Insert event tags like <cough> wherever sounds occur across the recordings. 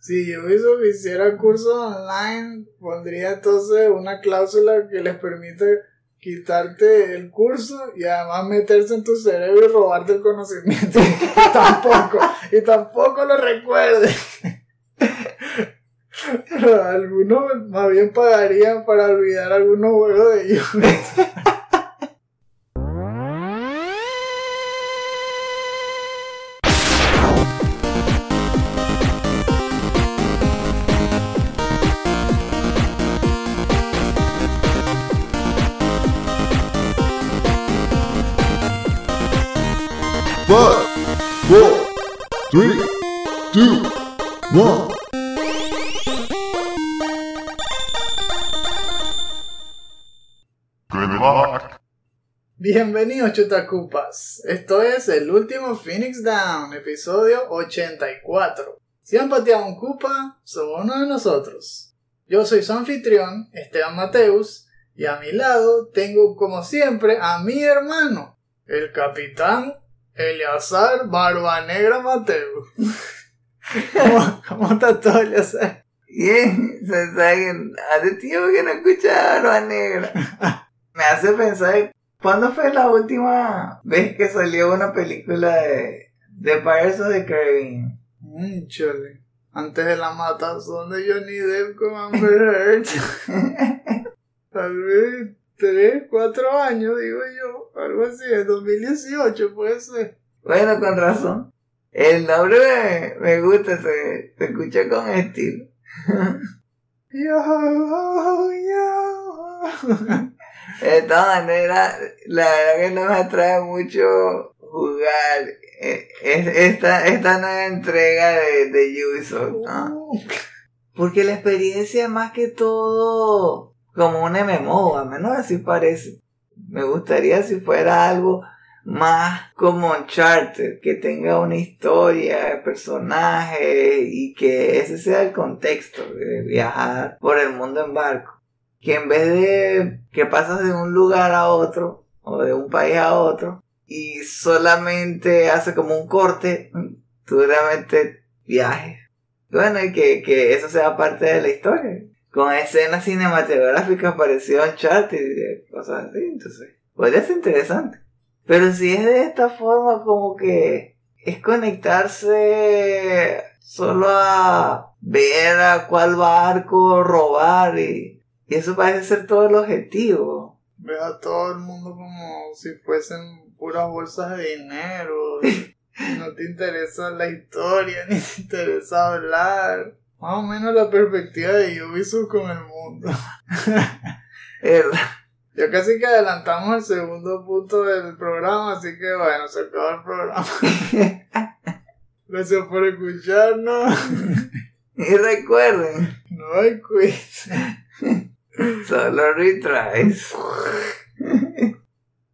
Si Ubisoft hiciera cursos online, pondría entonces una cláusula que les permite quitarte el curso y además meterse en tu cerebro y robarte el conocimiento. y <laughs> tampoco, y tampoco lo recuerde. algunos más bien pagarían para olvidar algunos juegos de ellos. Five, four, three, two. Bienvenidos chutacupas. Esto es el último Phoenix Down, episodio 84. Si han pateado un cupa, son uno de nosotros. Yo soy su anfitrión, Esteban Mateus, y a mi lado tengo como siempre a mi hermano, el capitán Eleazar Barba Negra Mateo. <laughs> ¿Cómo, ¿Cómo está todo, Eleazar? Bien, se saben, hace tiempo que no escuchaba Barba Negra. Me hace pensar, ¿cuándo fue la última vez que salió una película de, de Pirates of the Caribbean? Mm, chole. Antes de la matazón de Johnny Depp con Amber Heard. <laughs> Tal vez tres, cuatro años, digo yo. Algo así, en 2018 puede ser. Bueno, con razón. El nombre me, me gusta, se, se escucha con estilo. <laughs> Yo, yo. De todas maneras, la verdad que no me atrae mucho jugar eh, es- esta, esta nueva entrega de, de Ubisoft, ¿no? Porque la experiencia más que todo como un MMO, a menos así parece. Me gustaría si fuera algo más como Uncharted, que tenga una historia, personajes y que ese sea el contexto de viajar por el mundo en barco. Que en vez de que pasas de un lugar a otro o de un país a otro y solamente hace como un corte, tú realmente viajes. Bueno, y que, que eso sea parte de la historia. Con escenas cinematográficas parecido a Uncharted y cosas así, entonces podría ser interesante. Pero si es de esta forma como que es conectarse solo a ver a cuál barco robar y, y eso parece ser todo el objetivo. Ves a todo el mundo como si fuesen puras bolsas de dinero. <laughs> No te interesa la historia, ni te interesa hablar. Más o menos la perspectiva de Ubisoft con el mundo. <laughs> El- Ya casi que adelantamos el segundo punto del programa, así que bueno, se acabó el programa. <laughs> Gracias por escucharnos. <laughs> y recuerden, No hay quiz. solo retries.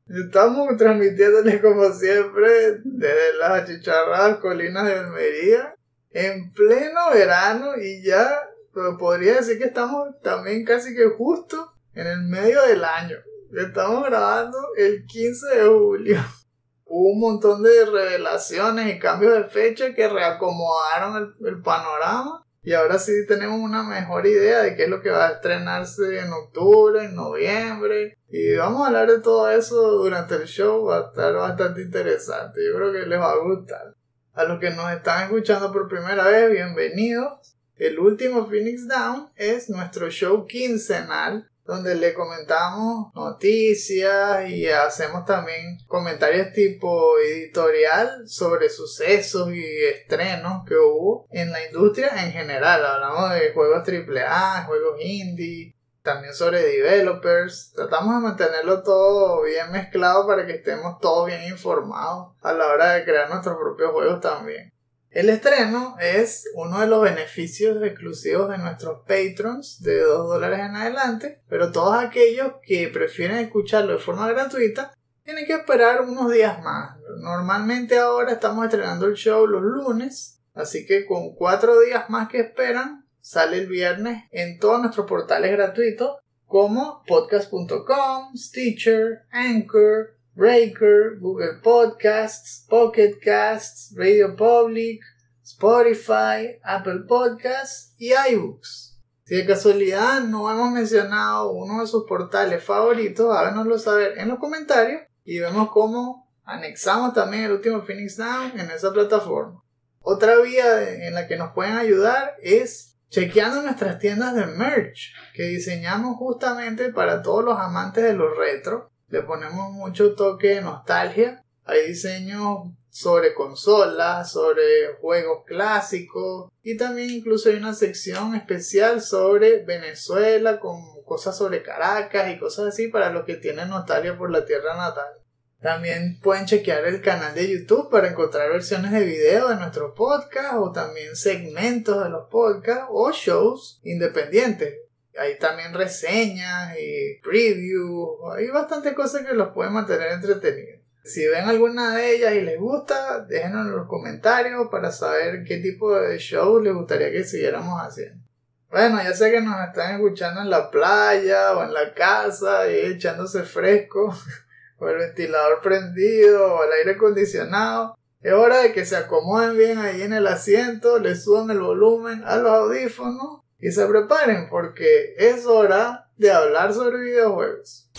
Estamos transmitiéndoles como siempre desde las achicharradas colinas de Almería en pleno verano y ya pues, podría decir que estamos también casi que justo en el medio del año. Estamos grabando el 15 de julio. <laughs> Hubo un montón de revelaciones y cambios de fecha que reacomodaron el, el panorama y ahora sí tenemos una mejor idea de qué es lo que va a estrenarse en octubre, en noviembre. Y vamos a hablar de todo eso durante el show. Va a estar bastante interesante. Yo creo que les va a gustar. A los que nos están escuchando por primera vez, bienvenidos. El último Phoenix Down es nuestro show quincenal donde le comentamos noticias y hacemos también comentarios tipo editorial sobre sucesos y estrenos que hubo en la industria en general. Hablamos de juegos AAA, juegos indie, también sobre developers. Tratamos de mantenerlo todo bien mezclado para que estemos todos bien informados a la hora de crear nuestros propios juegos también. El estreno es uno de los beneficios exclusivos de nuestros patrons de 2 dólares en adelante, pero todos aquellos que prefieren escucharlo de forma gratuita tienen que esperar unos días más. Normalmente ahora estamos estrenando el show los lunes, así que con cuatro días más que esperan, sale el viernes en todos nuestros portales gratuitos como podcast.com, Stitcher, Anchor, Breaker, Google Podcasts, Pocket Casts, Radio Public, Spotify, Apple Podcasts y iBooks. Si de casualidad no hemos mencionado uno de sus portales favoritos, háganoslo saber en los comentarios y vemos cómo anexamos también el último Phoenix Down en esa plataforma. Otra vía en la que nos pueden ayudar es chequeando nuestras tiendas de merch que diseñamos justamente para todos los amantes de los retro. Le ponemos mucho toque de nostalgia. Hay diseños sobre consolas, sobre juegos clásicos y también incluso hay una sección especial sobre Venezuela con cosas sobre Caracas y cosas así para los que tienen nostalgia por la tierra natal. También pueden chequear el canal de YouTube para encontrar versiones de video de nuestro podcast o también segmentos de los podcasts o shows independientes. Hay también reseñas y previews. Hay bastantes cosas que los pueden mantener entretenidos. Si ven alguna de ellas y les gusta, déjenos en los comentarios para saber qué tipo de show les gustaría que siguiéramos haciendo. Bueno, ya sé que nos están escuchando en la playa o en la casa y echándose fresco, <laughs> o el ventilador prendido, o el aire acondicionado. Es hora de que se acomoden bien ahí en el asiento, le suban el volumen a los audífonos y se preparen porque es hora de hablar sobre videojuegos.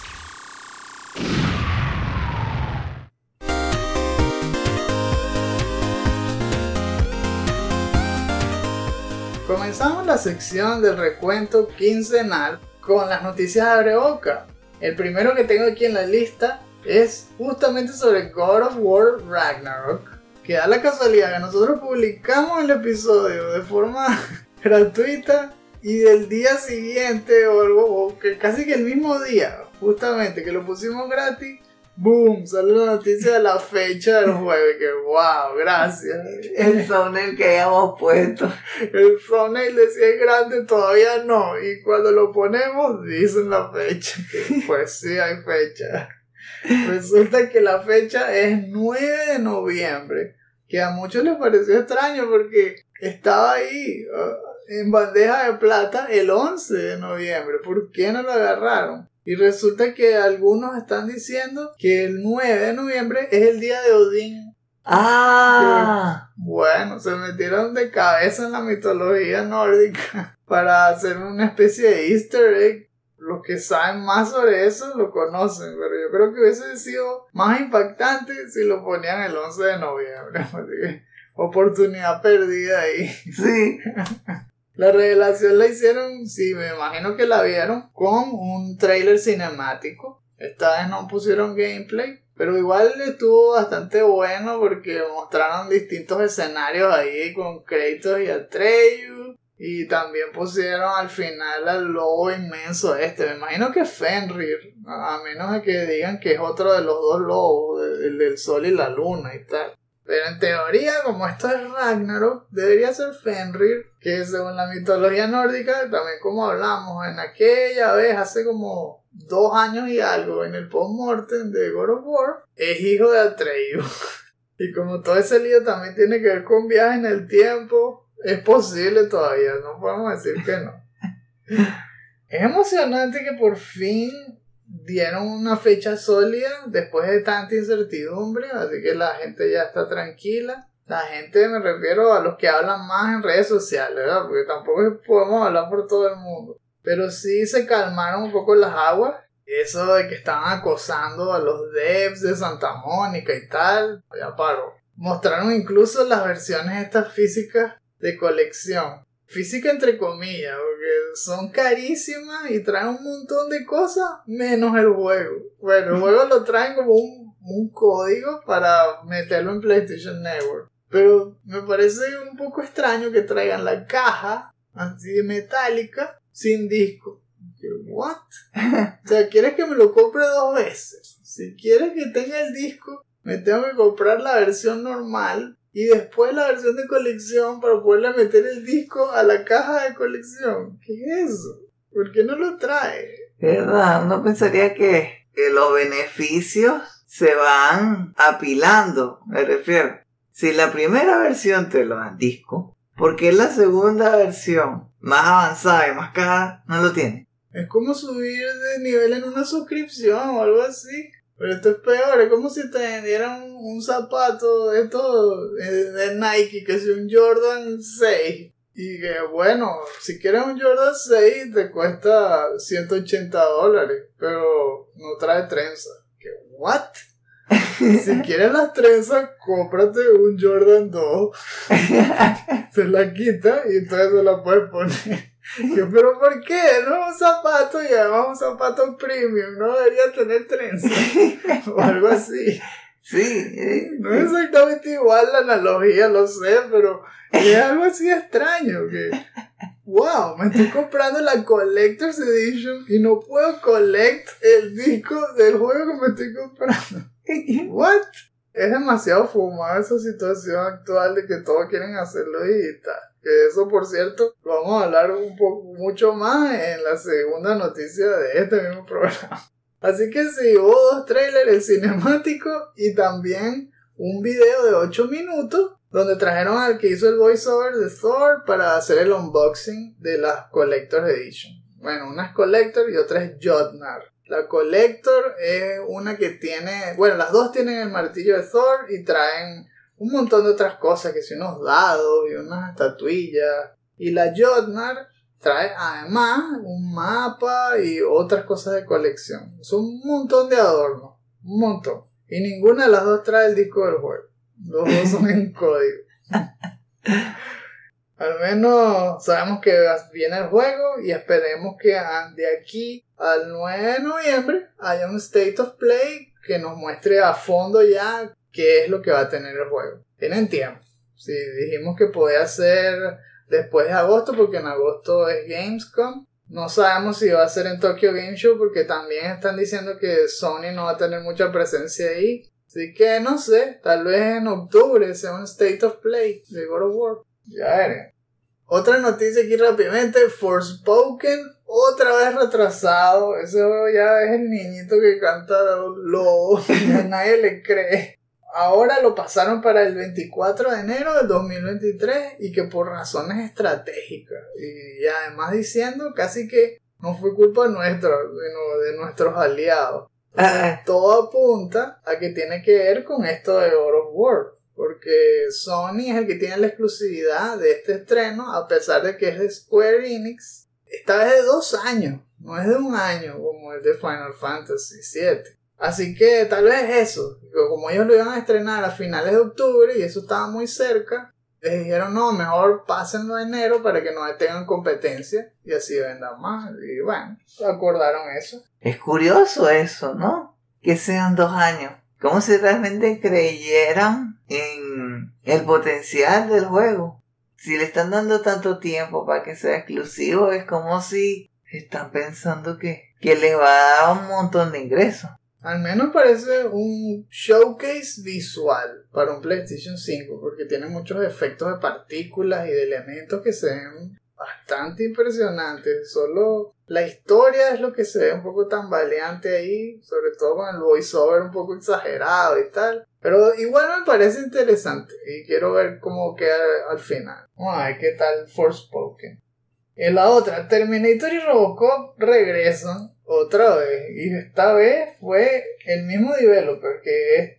Comenzamos la sección del recuento quincenal con las noticias de Abreboca. El primero que tengo aquí en la lista es justamente sobre God of War Ragnarok. Que da la casualidad que nosotros publicamos el episodio de forma <laughs> gratuita y del día siguiente o, algo, o que casi que el mismo día, justamente que lo pusimos gratis, boom, sale la noticia de la fecha del <laughs> juego y que wow, gracias. El thumbnail que hayamos puesto. El thumbnail decía es grande, todavía no. Y cuando lo ponemos, dicen la fecha. Pues sí, hay fecha. Resulta que la fecha es 9 de noviembre. Que a muchos les pareció extraño porque estaba ahí uh, en bandeja de plata el 11 de noviembre. ¿Por qué no lo agarraron? Y resulta que algunos están diciendo que el 9 de noviembre es el día de Odín. Ah, Bueno, se metieron de cabeza en la mitología nórdica <laughs> para hacer una especie de easter egg. Los que saben más sobre eso lo conocen, pero yo creo que hubiese sido más impactante si lo ponían el 11 de noviembre. <laughs> Así que, oportunidad perdida ahí. <laughs> sí. <laughs> La revelación la hicieron, sí, me imagino que la vieron con un trailer cinemático. Esta vez no pusieron gameplay, pero igual estuvo bastante bueno porque mostraron distintos escenarios ahí con Kratos y Atreus. Y también pusieron al final al lobo inmenso este. Me imagino que es Fenrir. A menos de que digan que es otro de los dos lobos, el del sol y la luna y tal. Pero en teoría, como esto es Ragnarok, debería ser Fenrir, que según la mitología nórdica, también como hablamos en aquella vez, hace como dos años y algo, en el post-mortem de God of War, es hijo de Atreus. <laughs> Y como todo ese lío también tiene que ver con viajes en el tiempo, es posible todavía, no podemos decir que no. <laughs> Es emocionante que por fin dieron una fecha sólida después de tanta incertidumbre, así que la gente ya está tranquila. La gente me refiero a los que hablan más en redes sociales, ¿verdad? Porque tampoco podemos hablar por todo el mundo. Pero sí se calmaron un poco las aguas. Eso de que estaban acosando a los devs de Santa Mónica y tal, ya paró. Mostraron incluso las versiones estas físicas de colección. Física entre comillas, porque son carísimas y traen un montón de cosas menos el juego. Bueno, el juego lo traen como un, un código para meterlo en PlayStation Network. Pero me parece un poco extraño que traigan la caja así metálica sin disco. ¿What? <laughs> o sea, ¿quieres que me lo compre dos veces? Si quieres que tenga el disco, me tengo que comprar la versión normal y después la versión de colección para poderle meter el disco a la caja de colección. ¿Qué es eso? ¿Por qué no lo trae? ¿Verdad? Uno pensaría que, que los beneficios se van apilando, me refiero. Si la primera versión te lo dan disco, ¿por qué la segunda versión, más avanzada y más cara, no lo tiene? Es como subir de nivel en una suscripción o algo así. Pero esto es peor, es como si te vendieran un, un zapato de estos eh, de Nike, que es un Jordan 6. Y que bueno, si quieres un Jordan 6 te cuesta 180 dólares, pero no trae trenza. ¿Qué? ¿What? <laughs> Si quieres las trenzas, cómprate un Jordan 2. <laughs> Se la quita y entonces se la puedes poner. <laughs> Yo, pero ¿por qué? No es un zapato y además un zapato premium, no debería tener trenza. <laughs> O algo así. Sí, eh, No es exactamente igual la analogía, lo sé, pero es algo así extraño que, wow, me estoy comprando la Collector's Edition y no puedo collect el disco del juego que me estoy comprando. <laughs> What? Es demasiado fumada esa situación actual de que todos quieren hacerlo digital. Que eso, por cierto, lo vamos a hablar un poco, mucho más en la segunda noticia de este mismo programa. <laughs> Así que sí, hubo dos trailers, el cinemático y también un video de 8 minutos donde trajeron al que hizo el voiceover de Thor para hacer el unboxing de las Collector Edition. Bueno, una es Collector y otra es Jotnar. La Collector es una que tiene, bueno, las dos tienen el martillo de Thor y traen un montón de otras cosas, que si unos dados y unas estatuillas. Y la Jotnar trae además un mapa y otras cosas de colección. Son un montón de adornos, un montón. Y ninguna de las dos trae el disco del juego. Los dos son en <laughs> código. Al menos sabemos que viene el juego y esperemos que de aquí al 9 de noviembre haya un State of Play que nos muestre a fondo ya qué es lo que va a tener el juego. Tienen tiempo. Si dijimos que podía ser después de agosto, porque en agosto es Gamescom. No sabemos si va a ser en Tokyo Game Show, porque también están diciendo que Sony no va a tener mucha presencia ahí. Así que no sé, tal vez en octubre sea un State of Play de God of War. Ya. Otra noticia aquí rápidamente, Forspoken otra vez retrasado. Ese juego ya es el niñito que canta lobo. a <laughs> nadie le cree. Ahora lo pasaron para el 24 de enero del 2023 y que por razones estratégicas. Y, y además diciendo casi que no fue culpa nuestra, sino de nuestros aliados. Ah, Todo apunta a que tiene que ver con esto de God of War. Porque Sony es el que tiene la exclusividad de este estreno, a pesar de que es de Square Enix. Esta vez de dos años, no es de un año como el de Final Fantasy VII. Así que tal vez eso, como ellos lo iban a estrenar a finales de octubre y eso estaba muy cerca, les dijeron no, mejor pásenlo a enero para que no tengan competencia y así vendan más. Y bueno, acordaron eso. es curioso eso, ¿no? Que sean dos años. Como si realmente creyeran en el potencial del juego. Si le están dando tanto tiempo para que sea exclusivo, es como si están pensando que, que les va a dar un montón de ingresos. Al menos parece un showcase visual para un PlayStation 5 porque tiene muchos efectos de partículas y de elementos que se ven bastante impresionantes. Solo la historia es lo que se ve un poco tambaleante ahí, sobre todo con el voiceover un poco exagerado y tal. Pero igual me parece interesante y quiero ver cómo queda al final. Vamos a ver qué tal Forspoken. En la otra, Terminator y Robocop regresan otra vez. Y esta vez fue el mismo developer que es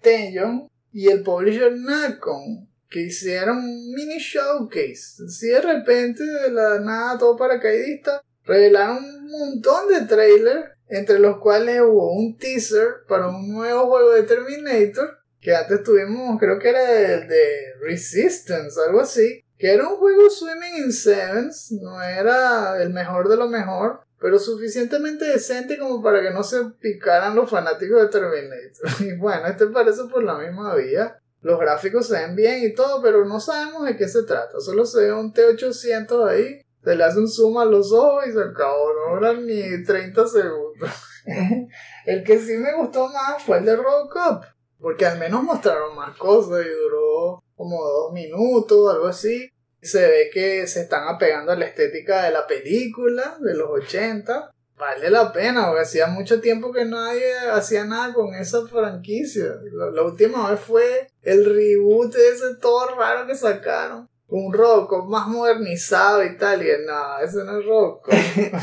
y el publisher Nacon que hicieron un mini showcase. Así de repente, de la nada, todo paracaidista, revelaron un montón de trailers, entre los cuales hubo un teaser para un nuevo juego de Terminator, que antes tuvimos, creo que era el de Resistance, algo así, que era un juego Swimming in Sevens, no era el mejor de lo mejor, pero suficientemente decente como para que no se picaran los fanáticos de Terminator. <laughs> Y bueno, este parece por la misma vía. Los gráficos se ven bien y todo, pero no sabemos de qué se trata. Solo se ve un T800 ahí, se le hace un zoom a los ojos y se acabó. No duran ni 30 segundos. <laughs> el que sí me gustó más fue el de Robocop, porque al menos mostraron más cosas y duró como dos minutos, algo así. Se ve que se están apegando a la estética de la película de los 80. Vale la pena, porque hacía mucho tiempo que nadie hacía nada con esa franquicia. La, la última vez fue el reboot ese todo raro que sacaron. Un Robocop más modernizado y tal. Y no, ese no es Robocop.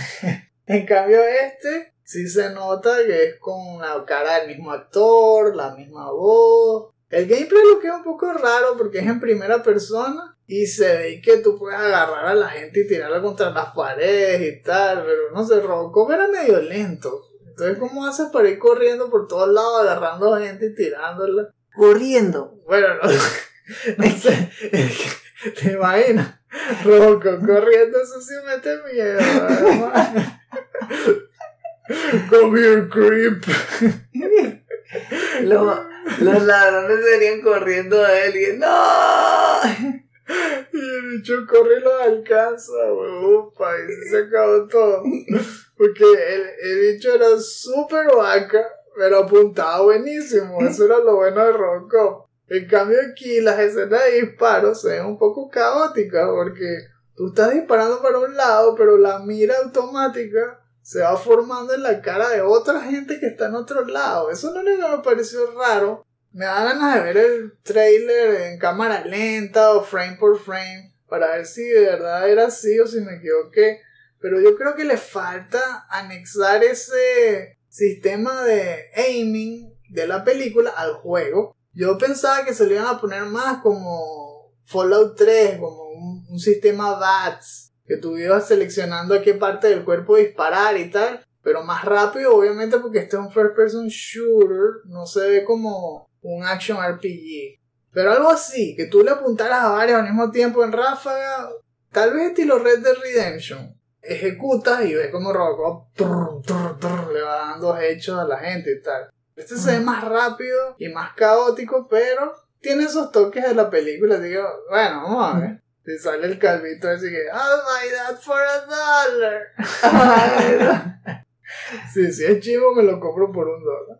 <laughs> en cambio este sí se nota que es con la cara del mismo actor, la misma voz. El gameplay lo que es un poco raro porque es en primera persona y se ve que tú puedes agarrar a la gente y tirarla contra las paredes y tal, pero no sé, Robocop era medio lento. Entonces, ¿cómo haces para ir corriendo por todos lados agarrando a gente y tirándola? Corriendo. Bueno, no, <laughs> no sé, <laughs> te imaginas, Robocop corriendo, eso sí mete miedo. Come here, creep. <laughs> Los, los ladrones serían corriendo a él y ¡No! Y el bicho corre y lo alcanza, upa, y se acabó todo. Porque el, el bicho era súper vaca, pero apuntaba buenísimo. Eso era lo bueno de Robocop. En cambio aquí las escenas de disparos se ven un poco caóticas porque tú estás disparando para un lado, pero la mira automática se va formando en la cara de otra gente que está en otro lado. Eso no le me pareció raro. Me da ganas de ver el trailer en cámara lenta o frame por frame para ver si de verdad era así o si me equivoqué. Pero yo creo que le falta anexar ese sistema de aiming de la película al juego. Yo pensaba que se lo iban a poner más como Fallout 3, como un, un sistema BATS, que tú ibas seleccionando a qué parte del cuerpo disparar y tal, pero más rápido obviamente porque este es un first person shooter, no se ve como un action RPG. Pero algo así, que tú le apuntaras a varios al mismo tiempo en ráfaga, tal vez estilo Red Dead Redemption. Ejecutas y ves como Robocop trrr, trrr, trrr, le va dando hechos a la gente y tal. Este se ve más rápido y más caótico, pero tiene esos toques de la película. Digo, bueno, vamos a ver. Y sale el calvito así que, I'll buy that for a dollar. <laughs> sí, si es chivo me lo compro por un dólar.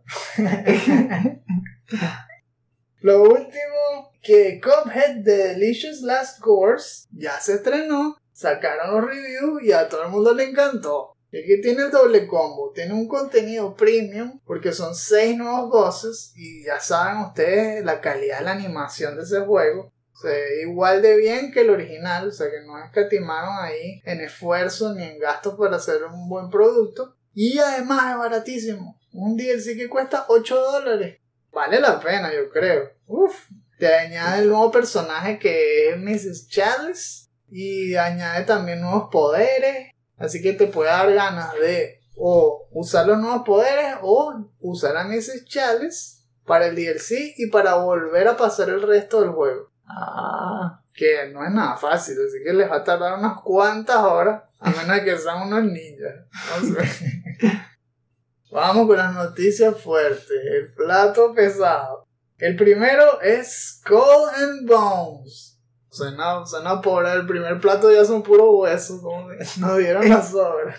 Lo último, que Cuphead The Delicious Last Course ya se estrenó, sacaron los reviews y a todo el mundo le encantó. Es que tiene el doble combo, tiene un contenido premium porque son seis nuevos bosses y ya saben ustedes la calidad de la animación de ese juego. Se ve igual de bien que el original, o sea que no escatimaron ahí en esfuerzo ni en gastos para hacer un buen producto. Y además es baratísimo. Un DLC que cuesta 8 dólares. Vale la pena, yo creo. Uf. Te añade el nuevo personaje que es Mrs. Chalice. Y añade también nuevos poderes. Así que te puede dar ganas de o usar los nuevos poderes o usar a Mrs. Chalice para el DLC y para volver a pasar el resto del juego. Ah, Que no es nada fácil, así que les va a tardar unas cuantas horas, a menos que sean unos ninjas. No sé. <laughs> Vamos con las noticias fuertes. El plato pesado. El primero es Skull and Bones. Suena, suena pobre, el primer plato ya son puros huesos, nos dieron las sobras.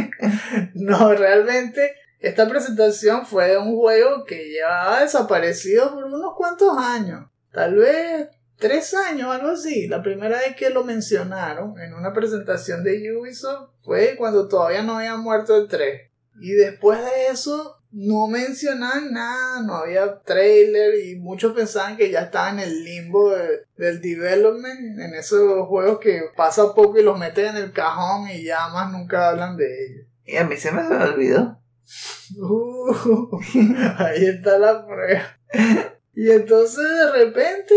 <laughs> no, realmente esta presentación fue de un juego que llevaba desaparecido por unos cuantos años. Tal vez tres años, algo así. La primera vez que lo mencionaron en una presentación de Ubisoft fue cuando todavía no había muerto el 3. Y después de eso no mencionaban nada, no había trailer y muchos pensaban que ya estaba en el limbo de- del development, en esos juegos que pasa poco y los meten en el cajón y ya más nunca hablan de ellos. y a mí se me olvidó. Uh, <laughs> ahí está la prueba. Y entonces de repente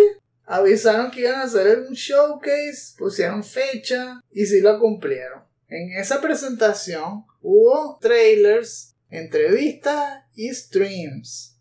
avisaron que iban a hacer un showcase, pusieron fecha y sí lo cumplieron. En esa presentación hubo trailers, entrevistas y streams.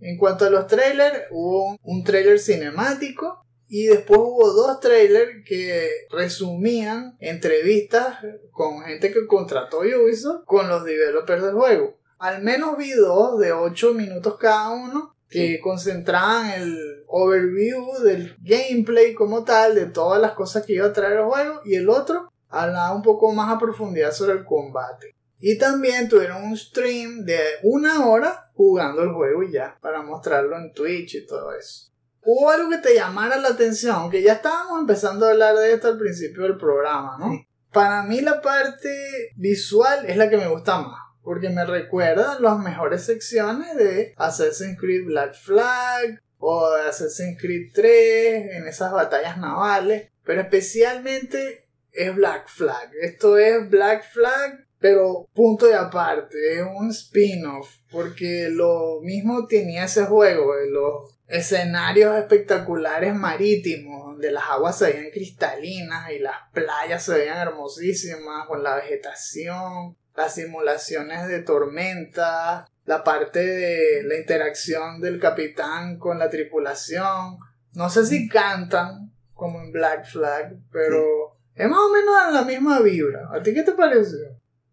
En cuanto a los trailers, hubo un trailer cinemático y después hubo dos trailers que resumían entrevistas con gente que contrató Ubisoft con los developers del juego. Al menos vi dos de 8 minutos cada uno que concentraban el overview del gameplay como tal, de todas las cosas que iba a traer el juego, y el otro hablaba un poco más a profundidad sobre el combate. Y también tuvieron un stream de una hora jugando el juego y ya, para mostrarlo en Twitch y todo eso. Hubo algo que te llamara la atención, aunque ya estábamos empezando a hablar de esto al principio del programa, ¿no? Sí. Para mí la parte visual es la que me gusta más, porque me recuerda las mejores secciones de Assassin's Creed Black Flag o de Assassin's Creed 3 en esas batallas navales, pero especialmente es Black Flag. Esto es Black Flag Pero punto y aparte, es un spin-off, porque lo mismo tenía ese juego, de los escenarios espectaculares marítimos, donde las aguas se veían cristalinas y las playas se veían hermosísimas, con la vegetación, las simulaciones de tormenta, la parte de la interacción del capitán con la tripulación. No sé si cantan como en Black Flag, pero es más o menos en la misma vibra. ¿A ti qué te pareció?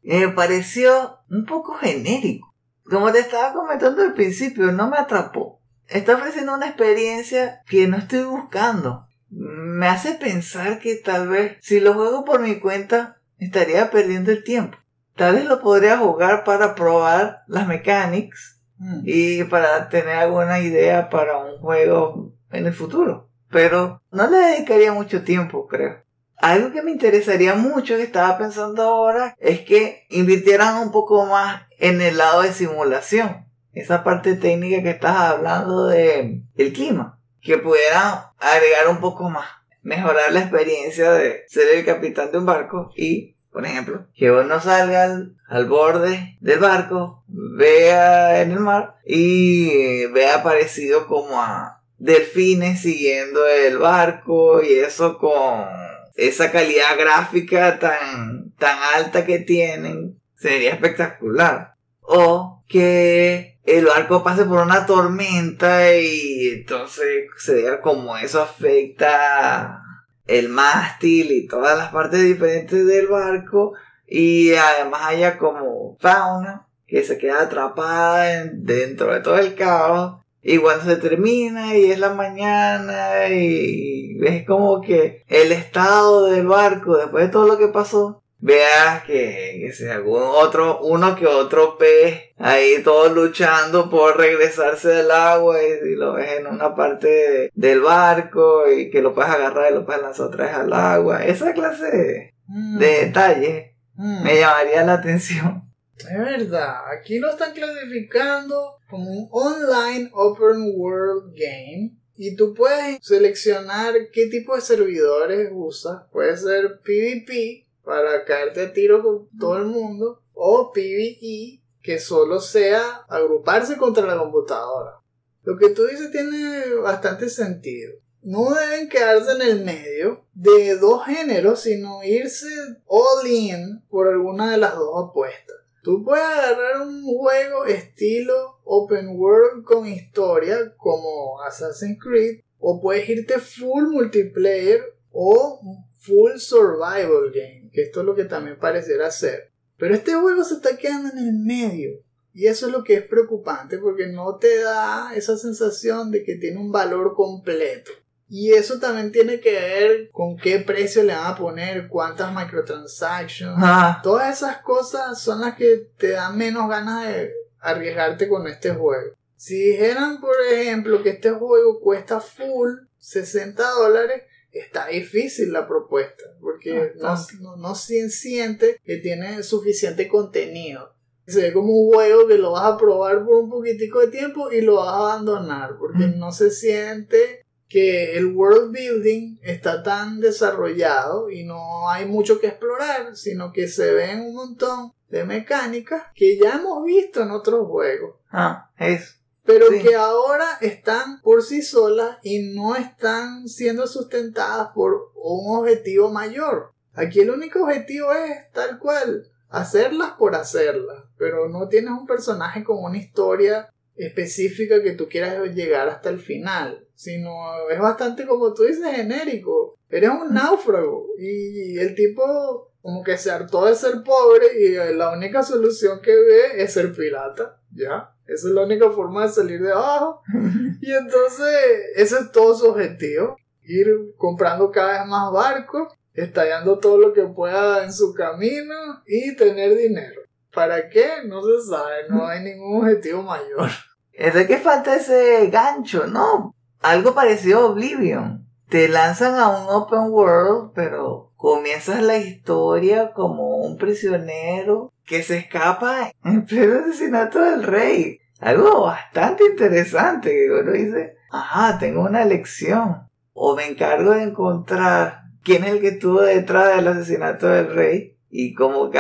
Me pareció un poco genérico. Como te estaba comentando al principio, no me atrapó. Está ofreciendo una experiencia que no estoy buscando. Me hace pensar que tal vez si lo juego por mi cuenta estaría perdiendo el tiempo. Tal vez lo podría jugar para probar las mechanics Mm. y para tener alguna idea para un juego en el futuro. Pero no le dedicaría mucho tiempo, creo. Algo que me interesaría mucho que estaba pensando ahora es que invirtieran un poco más en el lado de simulación. Esa parte técnica que estás hablando de el clima. Que pudieran agregar un poco más. Mejorar la experiencia de ser el capitán de un barco y, por ejemplo, que uno salga al, al borde del barco, vea en el mar y vea parecido como a delfines siguiendo el barco y eso con esa calidad gráfica tan, tan alta que tienen sería espectacular. O que el barco pase por una tormenta y entonces se vea como eso afecta el mástil y todas las partes diferentes del barco y además haya como fauna que se queda atrapada en- dentro de todo el caos y cuando se termina y es la mañana y ves como que el estado del barco después de todo lo que pasó, veas que, que sea algún otro, uno que otro pez ahí todos luchando por regresarse del agua y, y lo ves en una parte de- del barco y que lo puedes agarrar y lo puedes lanzar otra vez al agua. Esa clase de, Mm. de detalles Mm. me llamaría la atención. Es verdad, aquí lo están clasificando como un online open world game y tú puedes seleccionar qué tipo de servidores usas. Puede ser PvP para caerte a tiro con todo el mundo o PvE que solo sea agruparse contra la computadora. Lo que tú dices tiene bastante sentido. No deben quedarse en el medio de dos géneros, sino irse all in por alguna de las dos apuestas. Tú puedes agarrar un juego estilo open world con historia como Assassin's Creed o puedes irte full multiplayer o full survival game, que esto es lo que también pareciera ser. Pero este juego se está quedando en el medio. Y eso es lo que es preocupante porque no te da esa sensación de que tiene un valor completo. Y eso también tiene que ver con qué precio le van a poner, cuántas microtransactions. Ah, Todas esas cosas son las que te dan menos ganas de arriesgarte con este juego. Si dijeran, por ejemplo, que este juego cuesta full 60 dólares, está difícil la propuesta, porque no, no, no se siente que tiene suficiente contenido. Se ve como un juego que lo vas a probar por un poquitico de tiempo y lo vas a abandonar, porque Mm. no se siente que el world building está tan desarrollado y no hay mucho que explorar, sino que se ven un montón de mecánicas que ya hemos visto en otros juegos, ah, eso. Pero Sí. que ahora están por sí solas y no están siendo sustentadas por un objetivo mayor. Aquí el único objetivo es tal cual, hacerlas por hacerlas, pero no tienes un personaje con una historia específica que tú quieras llegar hasta el final, sino es bastante como tú dices genérico. Eres un náufrago y el tipo como que se hartó de ser pobre y la única solución que ve es ser pirata, ¿ya? Esa es la única forma de salir de abajo. <laughs> Y entonces ese es todo su objetivo, ir comprando cada vez más barcos, estallando todo lo que pueda en su camino y tener dinero. ¿Para qué? No se sabe, no hay ningún objetivo mayor. Es de que falta ese gancho, ¿no? Algo parecido a Oblivion. Te lanzan a un open world, pero comienzas la historia como un prisionero que se escapa en pleno asesinato del rey. Algo bastante interesante que uno dice, ajá, tengo una lección. O me encargo de encontrar quién es el que estuvo detrás del asesinato del rey y como que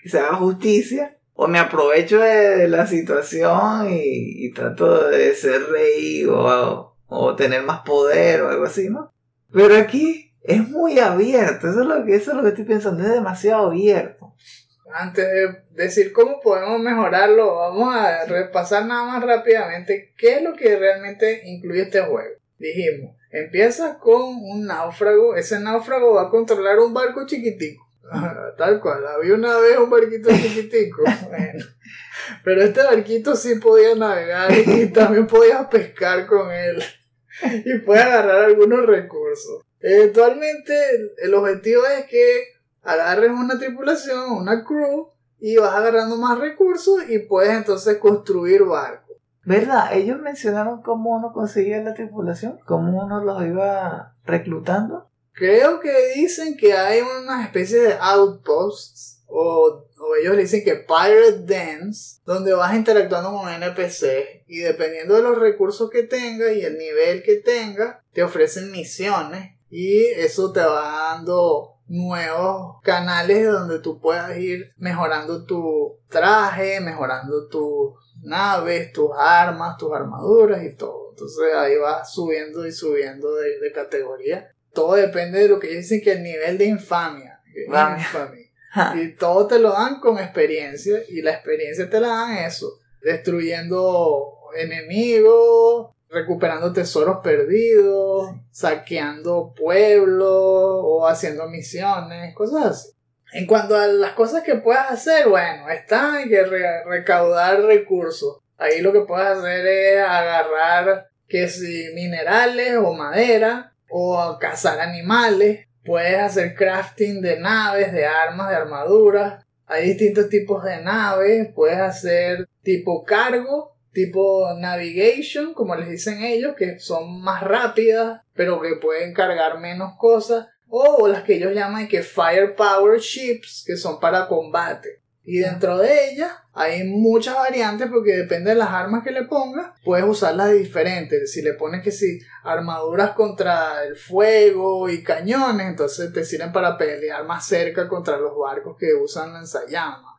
que se haga justicia. O me aprovecho de la situación y, y trato de ser rey o, o tener más poder o algo así, ¿no? Pero aquí es muy abierto, eso es lo que, eso es lo que estoy pensando, es demasiado abierto. Antes de decir cómo podemos mejorarlo, vamos a repasar nada más rápidamente qué es lo que realmente incluye este juego. Dijimos, empieza con un náufrago, ese náufrago va a controlar un barco chiquitico. <laughs> Tal cual, había una vez un barquito chiquitico. <laughs> Bueno, pero este barquito sí podía navegar y también podía pescar con él. Y puede agarrar algunos recursos. Eventualmente, el objetivo es que agarres una tripulación, una crew, y vas agarrando más recursos y puedes entonces construir barcos. ¿Verdad? Ellos mencionaron cómo uno conseguía la tripulación, cómo uno los iba reclutando. Creo que dicen que hay una especie de outposts o, o ellos le dicen que Pirate Dance, donde vas interactuando con NPC y dependiendo de los recursos que tengas y el nivel que tengas, te ofrecen misiones y eso te va dando nuevos canales donde tú puedas ir mejorando tu traje, mejorando tus naves, tus armas, tus armaduras y todo. Entonces ahí vas subiendo y subiendo de, de categoría. Todo depende de lo que dicen que el nivel de infamia. Infamia. <laughs> Y todo te lo dan con experiencia. Y la experiencia te la dan eso. Destruyendo enemigos, recuperando tesoros perdidos, saqueando pueblos o haciendo misiones, cosas así. En cuanto a las cosas que puedes hacer, bueno, está que re- recaudar recursos. Ahí lo que puedes hacer es agarrar que si minerales o madera o cazar animales. Puedes hacer crafting de naves, de armas, de armaduras. Hay distintos tipos de naves. Puedes hacer tipo cargo, tipo navigation, como les dicen ellos, que son más rápidas, pero que pueden cargar menos cosas. O las que ellos llaman que firepower ships, que son para combate. Y dentro de ellas hay muchas variantes porque depende de las armas que le pongas, puedes usarlas diferentes. Si le pones que si armaduras contra el fuego y cañones, entonces te sirven para pelear más cerca contra los barcos que usan lanzallamas.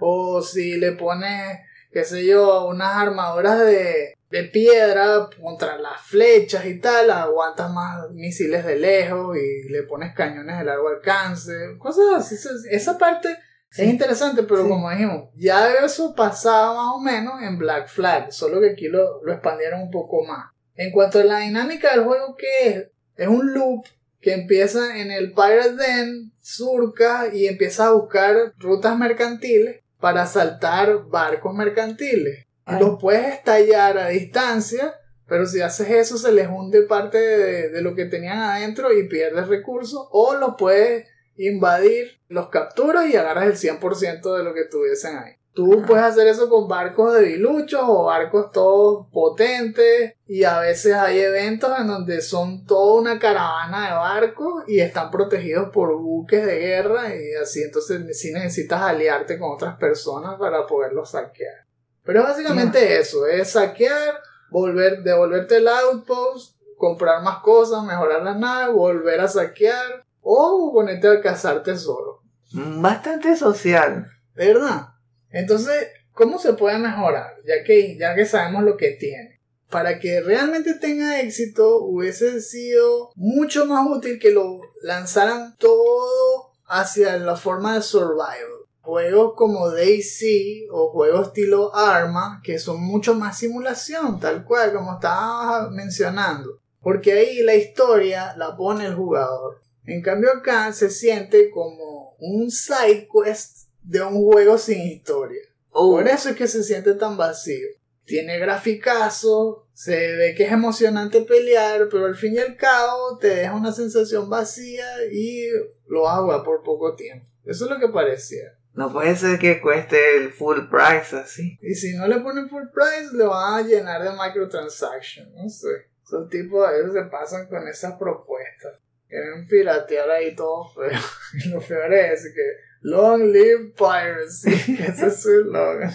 O si le pones, qué sé yo, unas armaduras de, de piedra contra las flechas y tal, aguantas más misiles de lejos y le pones cañones de largo alcance, cosas así. Esa- parte Sí. es interesante, pero Sí. como dijimos, ya eso pasaba más o menos en Black Flag, solo que aquí lo, lo expandieron un poco más. En cuanto a la dinámica del juego, que es? Es un loop que empieza en el Pirate Den, surca y empieza a buscar rutas mercantiles para saltar barcos mercantiles. Ay. Los puedes estallar a distancia, pero si haces eso se les hunde parte de, de lo que tenían adentro y pierdes recursos, o los puedes invadir, los capturas y agarras el 100% de lo que tuviesen ahí. Tú puedes hacer eso con barcos debiluchos o barcos todos potentes y a veces hay eventos en donde son toda una caravana de barcos y están protegidos por buques de guerra y así entonces sí necesitas aliarte con otras personas para poderlos saquear. Pero básicamente eso, es saquear, volver, devolverte el outpost, comprar más cosas, mejorar las naves, volver a saquear o ponerte a cazarte solo. Bastante social. ¿Verdad? Entonces, ¿cómo se puede mejorar? Ya que, ya que sabemos lo que tiene. Para que realmente tenga éxito, hubiese sido mucho más útil que lo lanzaran todo hacia la forma de survival. Juegos como DayZ o juegos estilo Arma, que son mucho más simulación, tal cual, como estaba mencionando. Porque ahí la historia la pone el jugador. En cambio acá se siente como un side quest de un juego sin historia. Oh, Por eso es que se siente tan vacío. Tiene graficazo, se ve que es emocionante pelear, pero al fin y al cabo te deja una sensación vacía y lo vas a jugar por poco tiempo. Eso es lo que parecía. no puede ser que cueste el full price así. Y si no le ponen full price, le van a llenar de microtransactions. No sé. Son tipos veces se pasan con esas propuestas. Quieren piratear ahí todo feo. Y <laughs> lo peor es que Long live piracy. <laughs> Ese es su eslogan.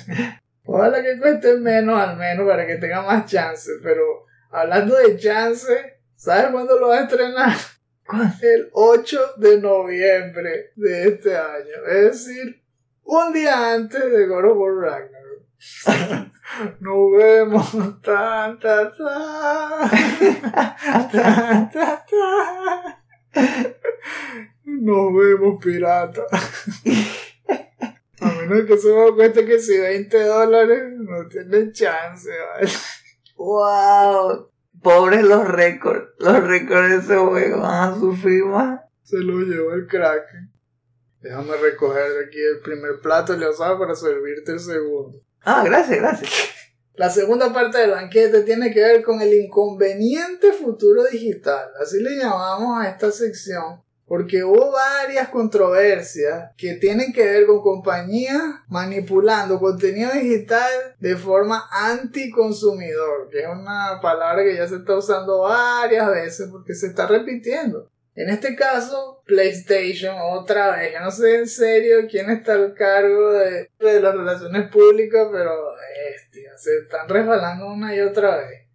Ojalá que cueste menos al menos para que tenga más chance. Pero hablando de chance, ¿sabes cuándo lo va a estrenar? <laughs> El 8 de noviembre de este año. Es decir, un día antes de God of War Ragnarok. Nos vemos. Tan, ta, ta. Tan, ta, ta. Nos vemos, pirata. A menos que se me cueste que si 20 dólares no tienen chance, ¿vale? ¡Wow! Pobres los récords. Los récords de ese juego van a sufrir más. Se lo llevó el Kraken. Déjame recoger de aquí el primer plato y lo usaba para servirte el segundo. Ah, gracias, gracias. La segunda parte del banquete tiene que ver con el inconveniente futuro digital. Así le llamamos a esta sección. Porque hubo varias controversias que tienen que ver con compañías manipulando contenido digital de forma anticonsumidor, que es una palabra que ya se está usando varias veces porque se está repitiendo. En este caso, PlayStation, otra vez, yo no sé en serio quién está al cargo de, las relaciones públicas, pero bestia, se están resbalando una y otra vez.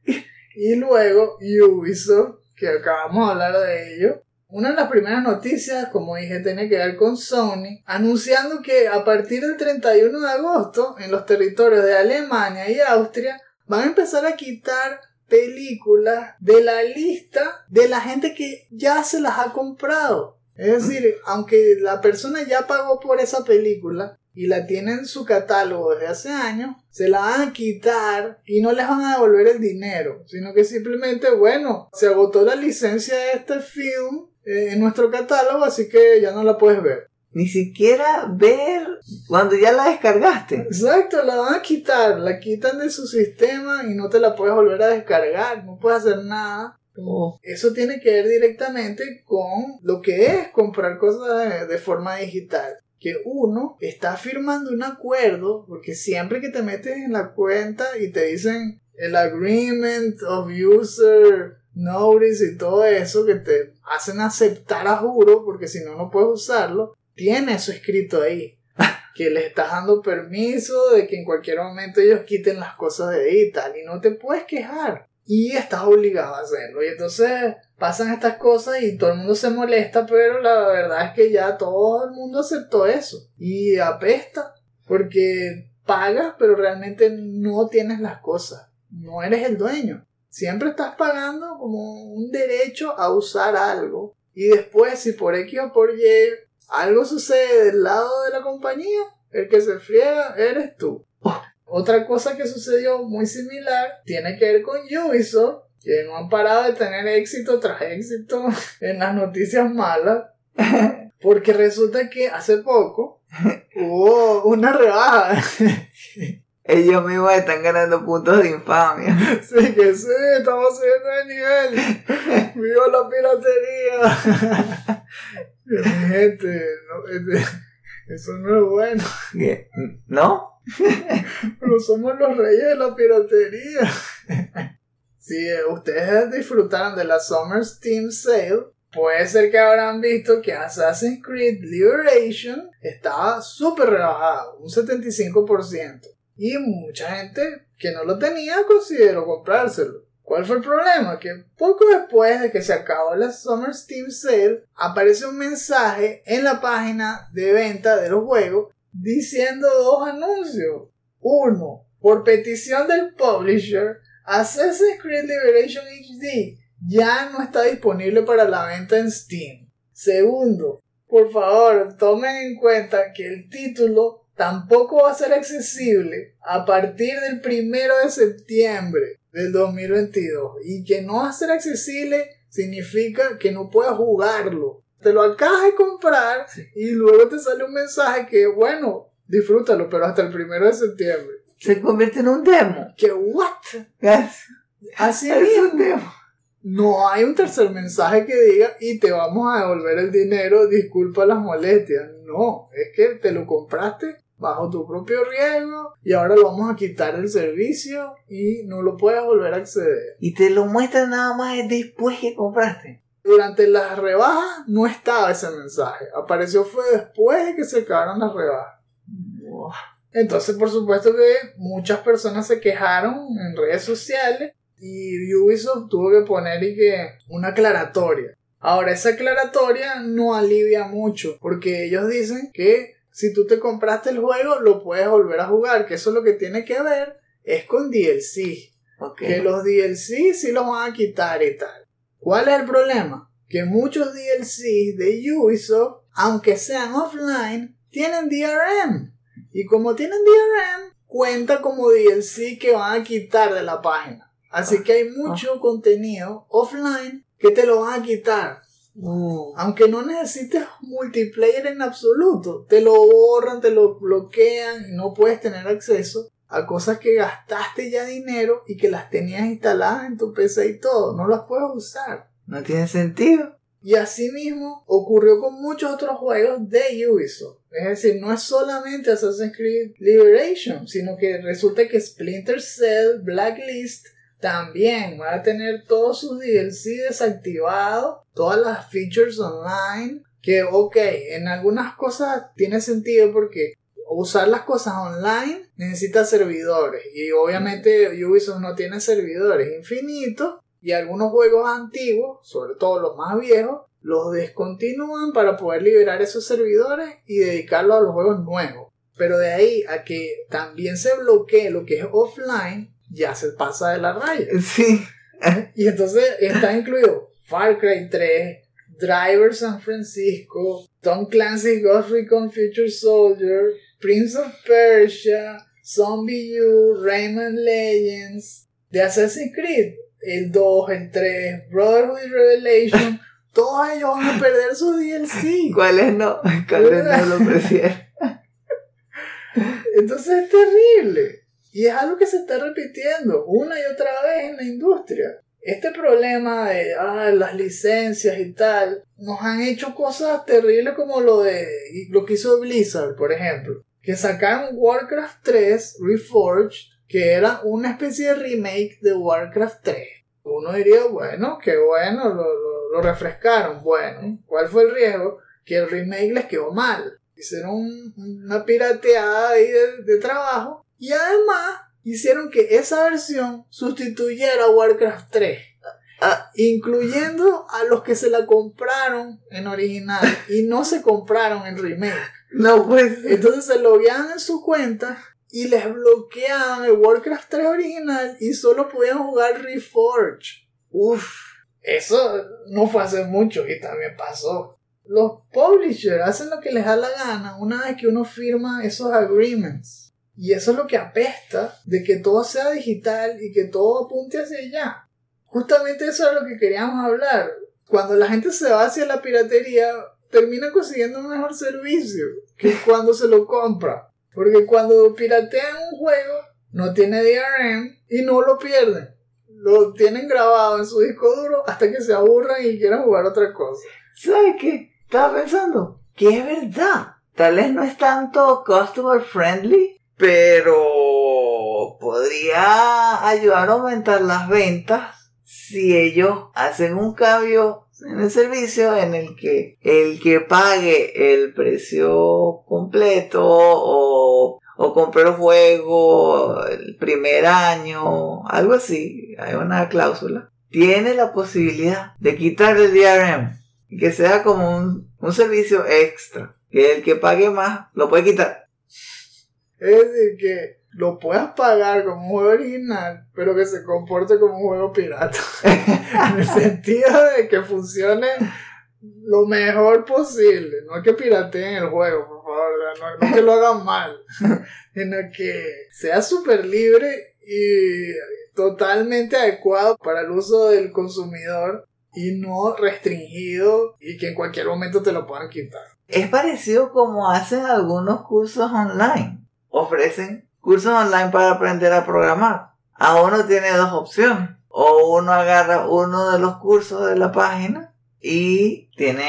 Y luego Ubisoft, que acabamos de hablar de ello, una de las primeras noticias, como dije, tiene que ver con Sony, anunciando que a partir del 31 de agosto, en los territorios de Alemania y Austria, van a empezar a quitar películas de la lista de la gente que ya se las ha comprado. Es <clears throat> decir, aunque la persona ya pagó por esa película y la tiene en su catálogo desde hace años, se la van a quitar y no les van a devolver el dinero, sino que simplemente, bueno, se agotó la licencia de este film eh, en nuestro catálogo, así que ya no la puedes ver. Ni siquiera ver cuando ya la descargaste. Exacto, la van a quitar, la quitan de su sistema y no te la puedes volver a descargar, no puedes hacer nada. Oh, Eso tiene que ver directamente con lo que es comprar cosas de, de forma digital. Que uno está firmando un acuerdo, porque siempre que te metes en la cuenta y te dicen el agreement of user notice y todo eso que te hacen aceptar a juro, porque si no, no puedes usarlo, tiene eso escrito ahí. <laughs> Que le estás dando permiso de que en cualquier momento ellos quiten las cosas de ahí y tal, y no te puedes quejar. Y estás obligado a hacerlo. Y entonces pasan estas cosas y todo el mundo se molesta, pero la verdad es que ya todo el mundo aceptó eso. Y apesta, porque pagas, pero realmente no tienes las cosas. No eres el dueño. Siempre estás pagando como un derecho a usar algo. Y después, si por X o por Y algo sucede del lado de la compañía, el que se friega eres tú. Otra cosa que sucedió muy similar tiene que ver con Ubisoft, que no han parado de tener éxito tras éxito <laughs> en las noticias malas. <laughs> Porque resulta que hace poco hubo una rebaja. <laughs> ellos mismos están ganando puntos de infamia. Sí, que sí, estamos subiendo de nivel. ¡Viva la piratería! Gente, no, este, eso no es bueno. ¿No? Pero somos los reyes de la piratería. Si ustedes disfrutaron de la Summer Steam Sale, puede ser que habrán visto que Assassin's Creed Liberation estaba súper rebajado, un 75%. Y mucha gente que no lo tenía consideró comprárselo. ¿Cuál fue el problema? Que poco después de que se acabó la Summer Steam Sale, aparece un mensaje en la página de venta de los juegos diciendo dos anuncios. Uno, por petición del publisher, Assassin's Creed Liberation HD ya no está disponible para la venta en Steam. Segundo, por favor, tomen en cuenta que el título tampoco va a ser accesible a partir del primero de septiembre del 2022 y que no va a ser accesible significa que no puedes jugarlo. Te lo acabas de comprar y luego te sale un mensaje que, bueno, disfrútalo, pero hasta el primero de septiembre. Se convierte en un demo. ¿Qué what? Así es mismo. un demo. No hay un tercer mensaje que diga y te vamos a devolver el dinero, disculpa las molestias. No, es que te lo compraste bajo tu propio riesgo y ahora lo vamos a quitar del servicio y no lo puedes volver a acceder. Y te lo muestran nada más después que compraste. Durante las rebajas no estaba ese mensaje, apareció fue después de que se acabaron las rebajas. Entonces, por supuesto que muchas personas se quejaron en redes sociales y Ubisoft tuvo que poner y que una aclaratoria. Ahora, esa aclaratoria no alivia mucho, porque ellos dicen que si tú te compraste el juego, lo puedes volver a jugar, que eso lo que tiene que ver es con DLC. Que los DLC sí los van a quitar y tal. ¿Cuál es el problema? Que muchos DLC de Ubisoft, aunque sean offline, tienen DRM. Y como tienen DRM, cuenta como DLC que van a quitar de la página. Así que hay mucho contenido offline que te lo van a quitar. Uh, Aunque no necesites multiplayer en absoluto, te lo borran, te lo bloquean no puedes tener acceso a cosas que gastaste ya dinero y que las tenías instaladas en tu PC y todo. No las puedes usar. no tiene sentido. Y así mismo ocurrió con muchos otros juegos de Ubisoft. Es decir, no es solamente Assassin's Creed Liberation, sino que resulta que Splinter Cell, Blacklist, también va a tener todos sus DLC desactivados, todas las features online. Que, ok, en algunas cosas tiene sentido porque usar las cosas online necesita servidores. Y obviamente Ubisoft no tiene servidores infinitos. Y algunos juegos antiguos, sobre todo los más viejos, los descontinúan para poder liberar esos servidores y dedicarlos a los juegos nuevos. Pero de ahí a que también se bloquee lo que es offline, ya se pasa de la raya. <laughs> Sí. <laughs> Y entonces está incluido Far Cry 3, Driver San Francisco, Tom Clancy's Ghost Recon Future Soldier, Prince of Persia, Zombie U, Rayman Legends, de Assassin's Creed, el 2, el 3, Brotherhood Revelation, <laughs> todos ellos van a perder su DLC. ¿Cuáles no? ¿Cuáles no lo prefieren? Entonces es terrible. Y es algo que se está repitiendo una y otra vez en la industria. Este problema de ah, las licencias y tal, nos han hecho cosas terribles como lo de lo que hizo Blizzard, por ejemplo. Que sacaron Warcraft 3 Reforged, que era una especie de remake de Warcraft 3. Uno diría, bueno, qué bueno, lo, lo- lo refrescaron. Bueno, ¿cuál fue el riesgo? Que el remake les quedó mal. Hicieron un- una pirateada ahí de, de trabajo. Y además hicieron que esa versión sustituyera a Warcraft 3. Ah. Incluyendo a los que se la compraron en original y no se compraron en remake. No, pues. Entonces se logueaban en su cuenta y les bloqueaban el Warcraft 3 original y solo podían jugar Reforged. Uf. Eso no fue hace mucho y también pasó. Los publishers hacen lo que les da la gana una vez que uno firma esos agreements. Y eso es lo que apesta de que todo sea digital y que todo apunte hacia allá. Justamente eso es lo que queríamos hablar. Cuando la gente se va hacia la piratería, termina consiguiendo un mejor servicio que cuando se lo compra. Porque cuando piratean un juego, no tiene DRM y no lo pierden. Lo tienen grabado en su disco duro hasta que se aburran y quieran jugar otra cosa. ¿Sabes qué? Estaba pensando que es verdad. Tal vez no es tanto customer friendly, pero podría ayudar a aumentar las ventas si ellos hacen un cambio en el servicio en el que el que pague el precio completo o, o el juego el primer año, algo así, hay una cláusula, tiene la posibilidad de quitar el DRM que sea como un, un servicio extra, que el que pague más lo puede quitar. Es decir, que lo puedas pagar como un juego original, pero que se comporte como un juego pirata. <laughs> en el sentido de que funcione lo mejor posible. No es que pirateen el juego, por favor. No, no que lo hagan mal. <laughs> sino que sea súper libre y totalmente adecuado para el uso del consumidor y no restringido y que en cualquier momento te lo puedan quitar. Es parecido como hacen algunos cursos online. Ofrecen cursos online para aprender a programar. A uno tiene dos opciones. O uno agarra uno de los cursos de la página y tiene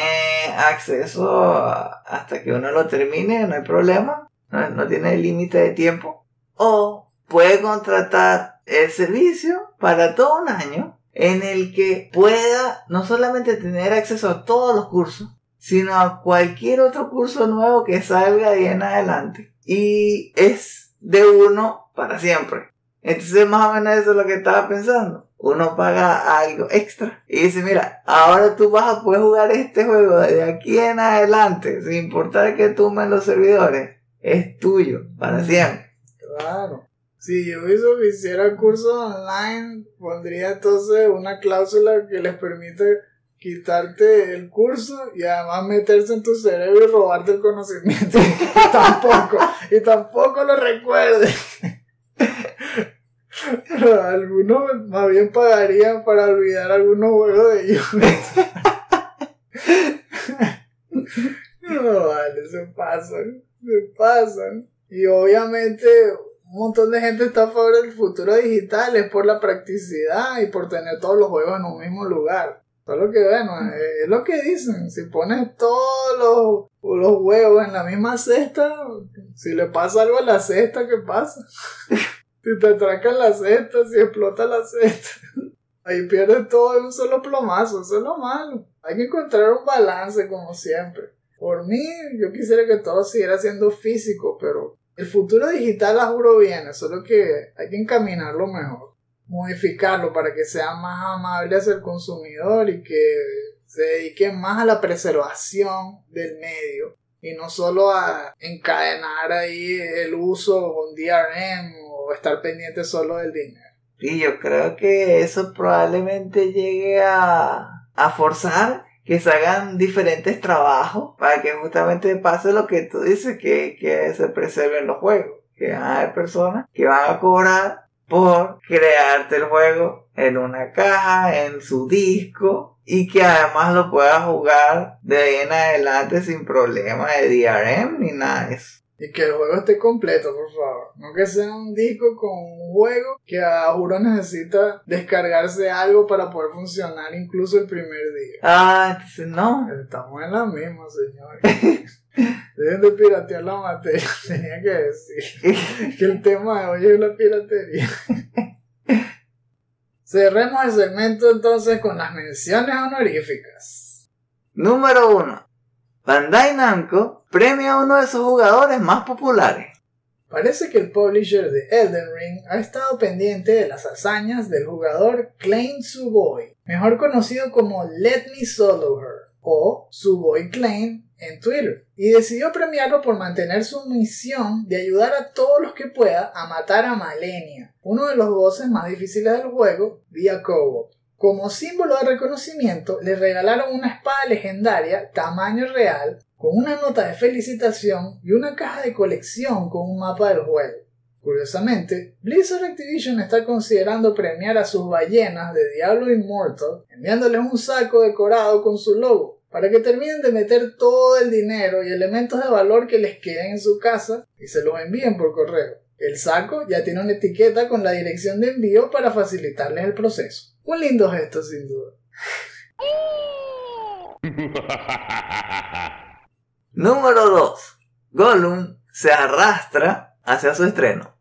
acceso hasta que uno lo termine, no hay problema. No, no tiene límite de tiempo. O puede contratar el servicio para todo un año en el que pueda no solamente tener acceso a todos los cursos, sino a cualquier otro curso nuevo que salga ahí en adelante. Y es de uno para siempre. Entonces más o menos eso es lo que estaba pensando. uno paga algo extra y dice, mira, ahora tú vas a poder jugar este juego de aquí en adelante, sin importar que tumen los servidores, es tuyo para siempre. Claro. Si yo hiciera curso online, pondría entonces una cláusula que les permite quitarte el curso y además meterse en tu cerebro y robarte el conocimiento. <laughs> tampoco, y tampoco lo recuerde. algunos más bien pagarían para olvidar algunos juegos de ellos. no, vale, se pasan, se pasan. Y obviamente un montón de gente está a favor del futuro digital, es por la practicidad y por tener todos los juegos en un mismo lugar. Solo que bueno, es lo que dicen, si pones todos los, los huevos en la misma cesta, si le pasa algo a la cesta, ¿qué pasa? <laughs> Si te atracan las cestas, si explota la cesta, <laughs> ahí pierdes todo en un solo plomazo, eso es lo malo. Hay que encontrar un balance como siempre. Por mí, yo quisiera que todo siguiera siendo físico, pero el futuro digital, la juro, viene, solo que hay que encaminarlo mejor. Modificarlo para que sea más amable hacia el consumidor y que se dedique más a la preservación del medio y no solo a encadenar ahí el uso con DRM estar pendiente solo del dinero. Y yo creo que eso probablemente llegue a, a forzar que se hagan diferentes trabajos para que justamente pase lo que tú dices, que, que se preserven los juegos. Que hay personas que van a cobrar por crearte el juego en una caja, en su disco, y que además lo puedas jugar de ahí en adelante sin problema de DRM ni nada de eso. Y que el juego esté completo, por favor. No que sea un disco con un juego que a juro necesita descargarse algo para poder funcionar incluso el primer día. Ah, no. Estamos en la misma, señores. <laughs> Dejen de piratear la materia, <laughs> tenía que decir. que el tema de hoy es la piratería. <laughs> Cerremos el segmento entonces con las menciones honoríficas. Número 1. Bandai Namco premia a uno de sus jugadores más populares. Parece que el publisher de Elden Ring ha estado pendiente de las hazañas del jugador Klein Suboy, mejor conocido como Let Me Solo Her o Suboy Klein en Twitter, y decidió premiarlo por mantener su misión de ayudar a todos los que pueda a matar a Malenia, uno de los bosses más difíciles del juego, vía co como símbolo de reconocimiento, le regalaron una espada legendaria tamaño real con una nota de felicitación y una caja de colección con un mapa del juego. Curiosamente, Blizzard Activision está considerando premiar a sus ballenas de Diablo Immortal enviándoles un saco decorado con su logo para que terminen de meter todo el dinero y elementos de valor que les queden en su casa y se los envíen por correo. El saco ya tiene una etiqueta con la dirección de envío para facilitarles el proceso. Un lindo gesto, sin duda. <laughs> Número 2. Gollum se arrastra hacia su estreno.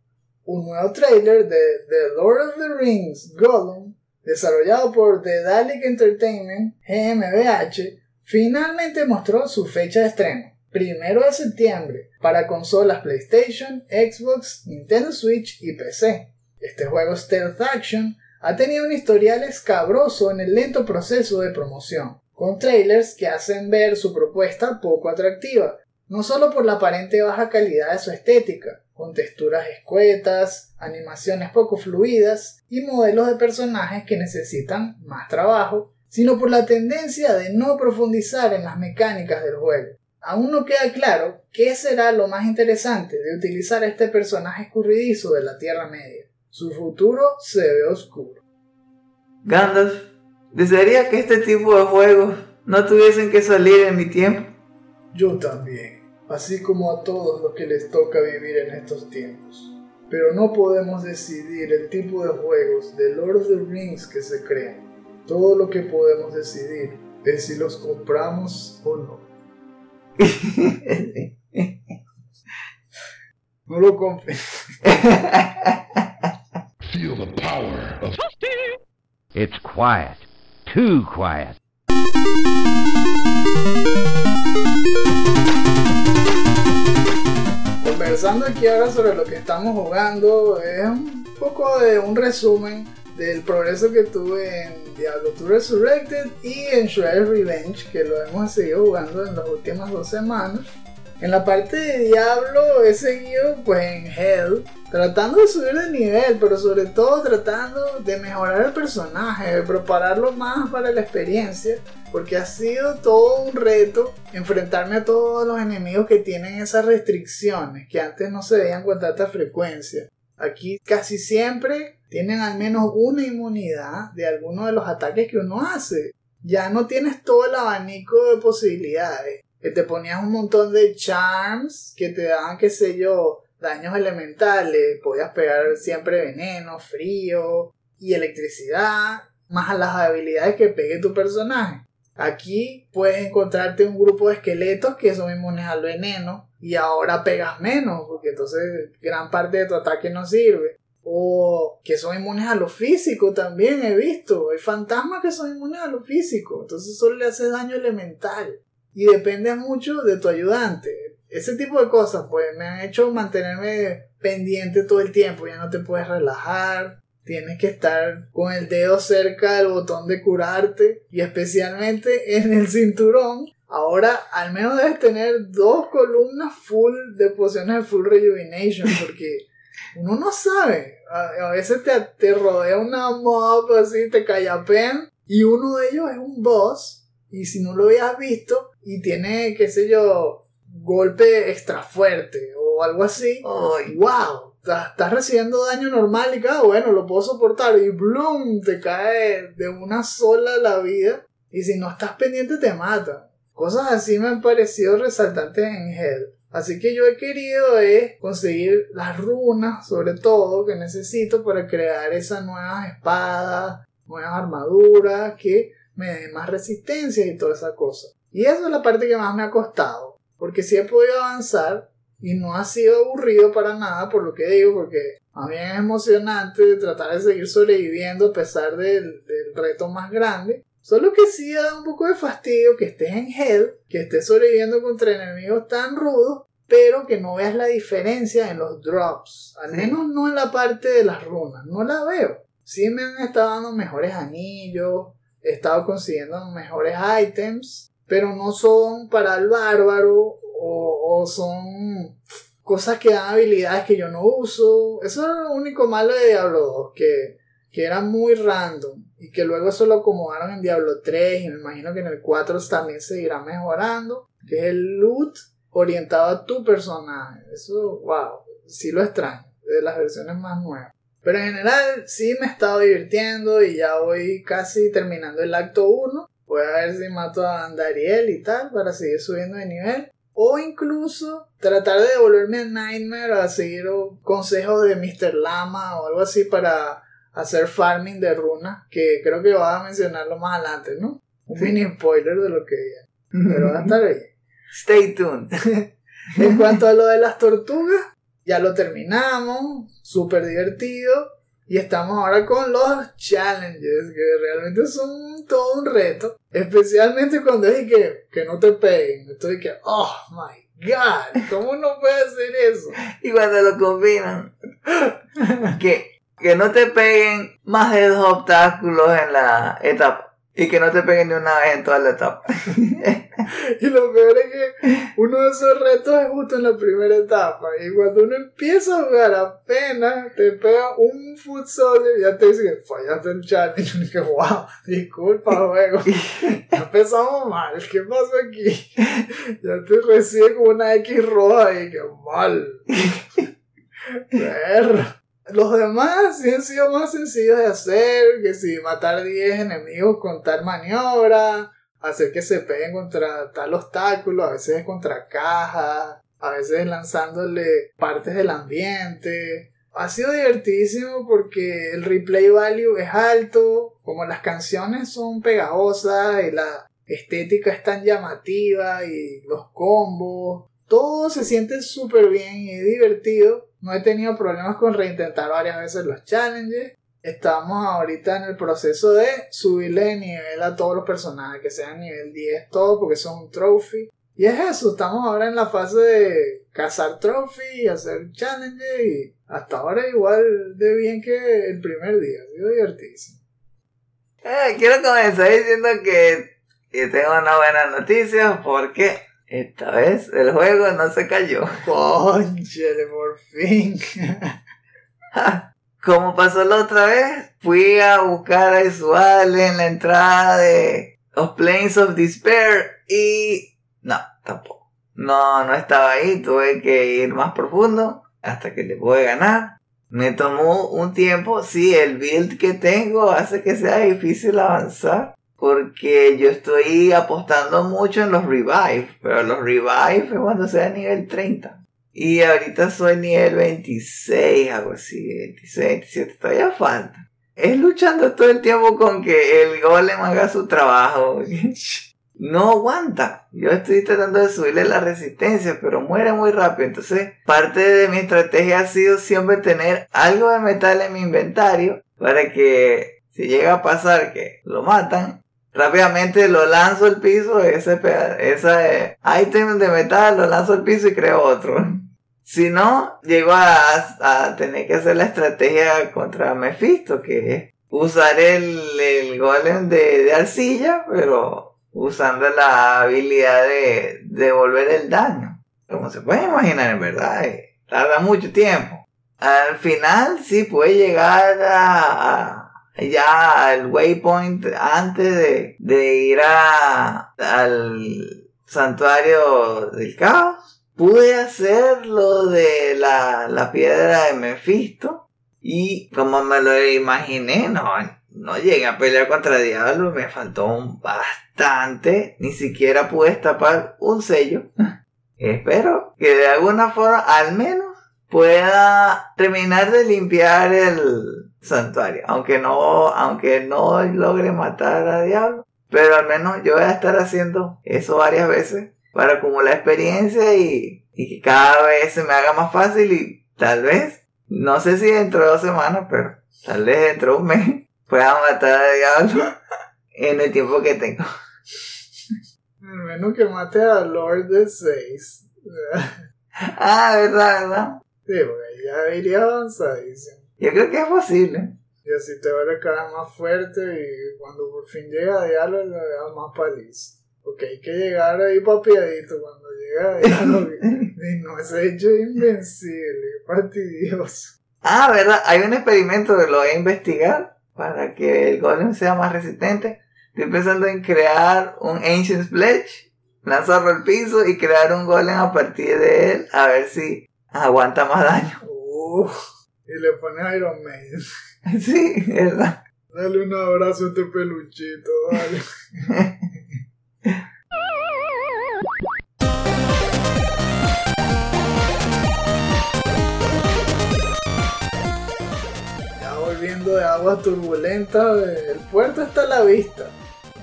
Un nuevo trailer de The Lord of the Rings Gollum, desarrollado por The Dalek Entertainment GmbH, finalmente mostró su fecha de estreno, primero de septiembre, para consolas PlayStation, Xbox, Nintendo Switch y PC. Este juego Stealth Action ha tenido un historial escabroso en el lento proceso de promoción, con trailers que hacen ver su propuesta poco atractiva, no solo por la aparente baja calidad de su estética, con texturas escuetas, animaciones poco fluidas y modelos de personajes que necesitan más trabajo, sino por la tendencia de no profundizar en las mecánicas del juego. Aún no queda claro qué será lo más interesante de utilizar a este personaje escurridizo de la Tierra Media. Su futuro se ve oscuro. Gandalf, desearía que este tipo de juegos no tuviesen que salir en mi tiempo. Yo también, así como a todos los que les toca vivir en estos tiempos. Pero no podemos decidir el tipo de juegos de Lord of the Rings que se crean. Todo lo que podemos decidir es si los compramos o no. <laughs> no lo compren. Feel the power of It's quiet. Too quiet. Conversando aquí ahora sobre lo que estamos jugando, es un poco de un resumen del progreso que tuve en Diablo 2 Resurrected y en Shredder's Revenge, que lo hemos seguido jugando en las últimas dos semanas. En la parte de Diablo he seguido pues en Hell, tratando de subir de nivel, pero sobre todo tratando de mejorar el personaje, de prepararlo más para la experiencia, porque ha sido todo un reto enfrentarme a todos los enemigos que tienen esas restricciones, que antes no se veían con tanta frecuencia. Aquí casi siempre tienen al menos una inmunidad de alguno de los ataques que uno hace. Ya no tienes todo el abanico de posibilidades que te ponías un montón de charms que te daban, qué sé yo, daños elementales, podías pegar siempre veneno, frío y electricidad, más a las habilidades que pegue tu personaje. Aquí puedes encontrarte un grupo de esqueletos que son inmunes al veneno y ahora pegas menos, porque entonces gran parte de tu ataque no sirve. O que son inmunes a lo físico también he visto. Hay fantasmas que son inmunes a lo físico, entonces solo le haces daño elemental y depende mucho de tu ayudante. Ese tipo de cosas pues me han hecho mantenerme pendiente todo el tiempo, ya no te puedes relajar, tienes que estar con el dedo cerca del botón de curarte y especialmente en el cinturón. Ahora al menos debes tener dos columnas full de pociones de full rejuvenation porque uno no sabe. A, veces te, te rodea una mob así, te callapean y uno de ellos es un boss y si no lo habías visto y tiene, qué sé yo, golpe extra fuerte o algo así, wow, estás recibiendo daño normal y cada bueno, lo puedo soportar y bloom, te cae de una sola la vida y si no estás pendiente te mata. Cosas así me han parecido resaltantes en Hell. Así que yo he querido es conseguir las runas, sobre todo, que necesito para crear esas nuevas espadas, nuevas armaduras que me dé más resistencia y toda esa cosa. Y eso es la parte que más me ha costado, porque sí he podido avanzar y no ha sido aburrido para nada por lo que digo, porque a mí es emocionante tratar de seguir sobreviviendo a pesar del, del reto más grande. Solo que sí da un poco de fastidio que estés en Hell, que estés sobreviviendo contra enemigos tan rudos, pero que no veas la diferencia en los drops. Al menos no en la parte de las runas, no la veo. Sí me han estado dando mejores anillos, he estado consiguiendo mejores items, pero no son para el bárbaro o, son cosas que dan habilidades que yo no uso. Eso es lo único malo de Diablo 2, que, que era muy random y que luego eso lo acomodaron en Diablo 3 y me imagino que en el 4 también seguirá mejorando, que es el loot orientado a tu personaje. Eso, wow, sí lo extraño, de las versiones más nuevas. Pero en general sí me he estado divirtiendo y ya voy casi terminando el acto 1. Voy a ver si mato a Andariel y tal para seguir subiendo de nivel. O incluso tratar de devolverme a Nightmare a seguir consejos de Mr. Lama o algo así para hacer farming de runas. Que creo que va a mencionarlo más adelante, ¿no? Un mini spoiler de lo que viene. Pero va a estar bien. <laughs> Stay tuned. <laughs> en cuanto a lo de las tortugas, ya lo terminamos, súper divertido. Y estamos ahora con los challenges, que realmente son todo un reto. Especialmente cuando es que, que no te peguen. Estoy que, oh my god, ¿cómo no puede hacer eso? <laughs> y cuando lo combinan, que, que no te peguen más de dos obstáculos en la etapa. Y que no te peguen ni una vez en toda la etapa. <laughs> y lo peor es que uno de esos retos es justo en la primera etapa. Y cuando uno empieza a jugar apenas, te pega un foot y ya te dice que fallaste el challenge. Y que, wow, disculpa, <laughs> juego. ya empezamos mal. ¿Qué pasó aquí? <laughs> ya te recibe como una X roja y que mal. Perro. Los demás sí han sido más sencillos de hacer, que si matar 10 enemigos con tal maniobra, hacer que se peguen contra tal obstáculo, a veces contra cajas, a veces lanzándole partes del ambiente. Ha sido divertidísimo porque el replay value es alto, como las canciones son pegajosas y la estética es tan llamativa y los combos, todo se siente súper bien y divertido no he tenido problemas con reintentar varias veces los challenges. Estamos ahorita en el proceso de subirle de nivel a todos los personajes, que sean nivel 10 todo, porque son un trophy. Y es eso, estamos ahora en la fase de cazar trophy y hacer challenges y hasta ahora igual de bien que el primer día, ha sido divertísimo. Eh, quiero comenzar diciendo que, tengo una buena noticia porque esta vez el juego no se cayó. Conchale, por fin. <laughs> Como pasó la otra vez, fui a buscar a Isual en la entrada de Los Planes of Despair y no, tampoco. No, no estaba ahí, tuve que ir más profundo hasta que le pude ganar. Me tomó un tiempo, sí, el build que tengo hace que sea difícil avanzar. Porque yo estoy apostando mucho en los revive, pero los revive es cuando sea nivel 30. Y ahorita soy nivel 26, algo así, 26, 27, todavía falta. Es luchando todo el tiempo con que el golem haga su trabajo. <laughs> No aguanta. Yo estoy tratando de subirle la resistencia, pero muere muy rápido. Entonces, parte de mi estrategia ha sido siempre tener algo de metal en mi inventario para que si llega a pasar que lo matan, rápidamente lo lanzo al piso, ese, ese item de metal lo lanzo al piso y creo otro. <laughs> Si no, llego a, tener que hacer la estrategia contra Mephisto, que es usar el, el golem de, de, arcilla, pero usando la habilidad de devolver el daño. Como se puede imaginar, en verdad, eh, tarda mucho tiempo. Al final, sí puede llegar a, ya al waypoint antes de, de ir a, al santuario del caos pude hacer lo de la, la piedra de Mephisto y como me lo imaginé, no, no llegué a pelear contra Diablo, me faltó bastante, ni siquiera pude tapar un sello. <laughs> Espero que de alguna forma al menos pueda terminar de limpiar el santuario, aunque no, aunque no logre matar a Diablo, pero al menos yo voy a estar haciendo eso varias veces para acumular experiencia y, y que cada vez se me haga más fácil y tal vez, no sé si dentro de dos semanas, pero tal vez dentro de un mes <laughs> pueda matar a Diablo <laughs> en el tiempo que tengo. Al menos que mate a Lord de 6. <laughs> ah, verdad, verdad. Sí, porque ya iría avanzadísimo. Yo creo que es posible. Y así te va a caer más fuerte y cuando por fin llega a Diablo le más paliza. Porque hay que llegar ahí papiadito cuando llega y no es hecho invencible, fastidioso. Ah, ¿verdad? Hay un experimento que lo voy a investigar para que el golem sea más resistente. Estoy pensando en crear un Ancient Pledge, lanzarlo al piso y crear un golem a partir de él a ver si aguanta más daño. Y le pone Iron Man. <laughs> sí, ¿verdad? Dale un abrazo a este peluchito, dale. <laughs> Ya volviendo de aguas turbulentas, el puerto está a la vista.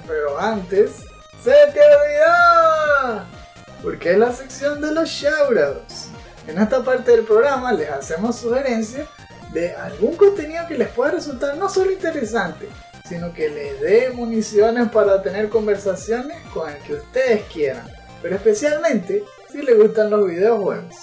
Pero antes, ¡se te olvidó! Porque es la sección de los shoutouts. En esta parte del programa les hacemos sugerencias de algún contenido que les pueda resultar no solo interesante, sino que les dé municiones para tener conversaciones con el que ustedes quieran, pero especialmente si les gustan los videojuegos.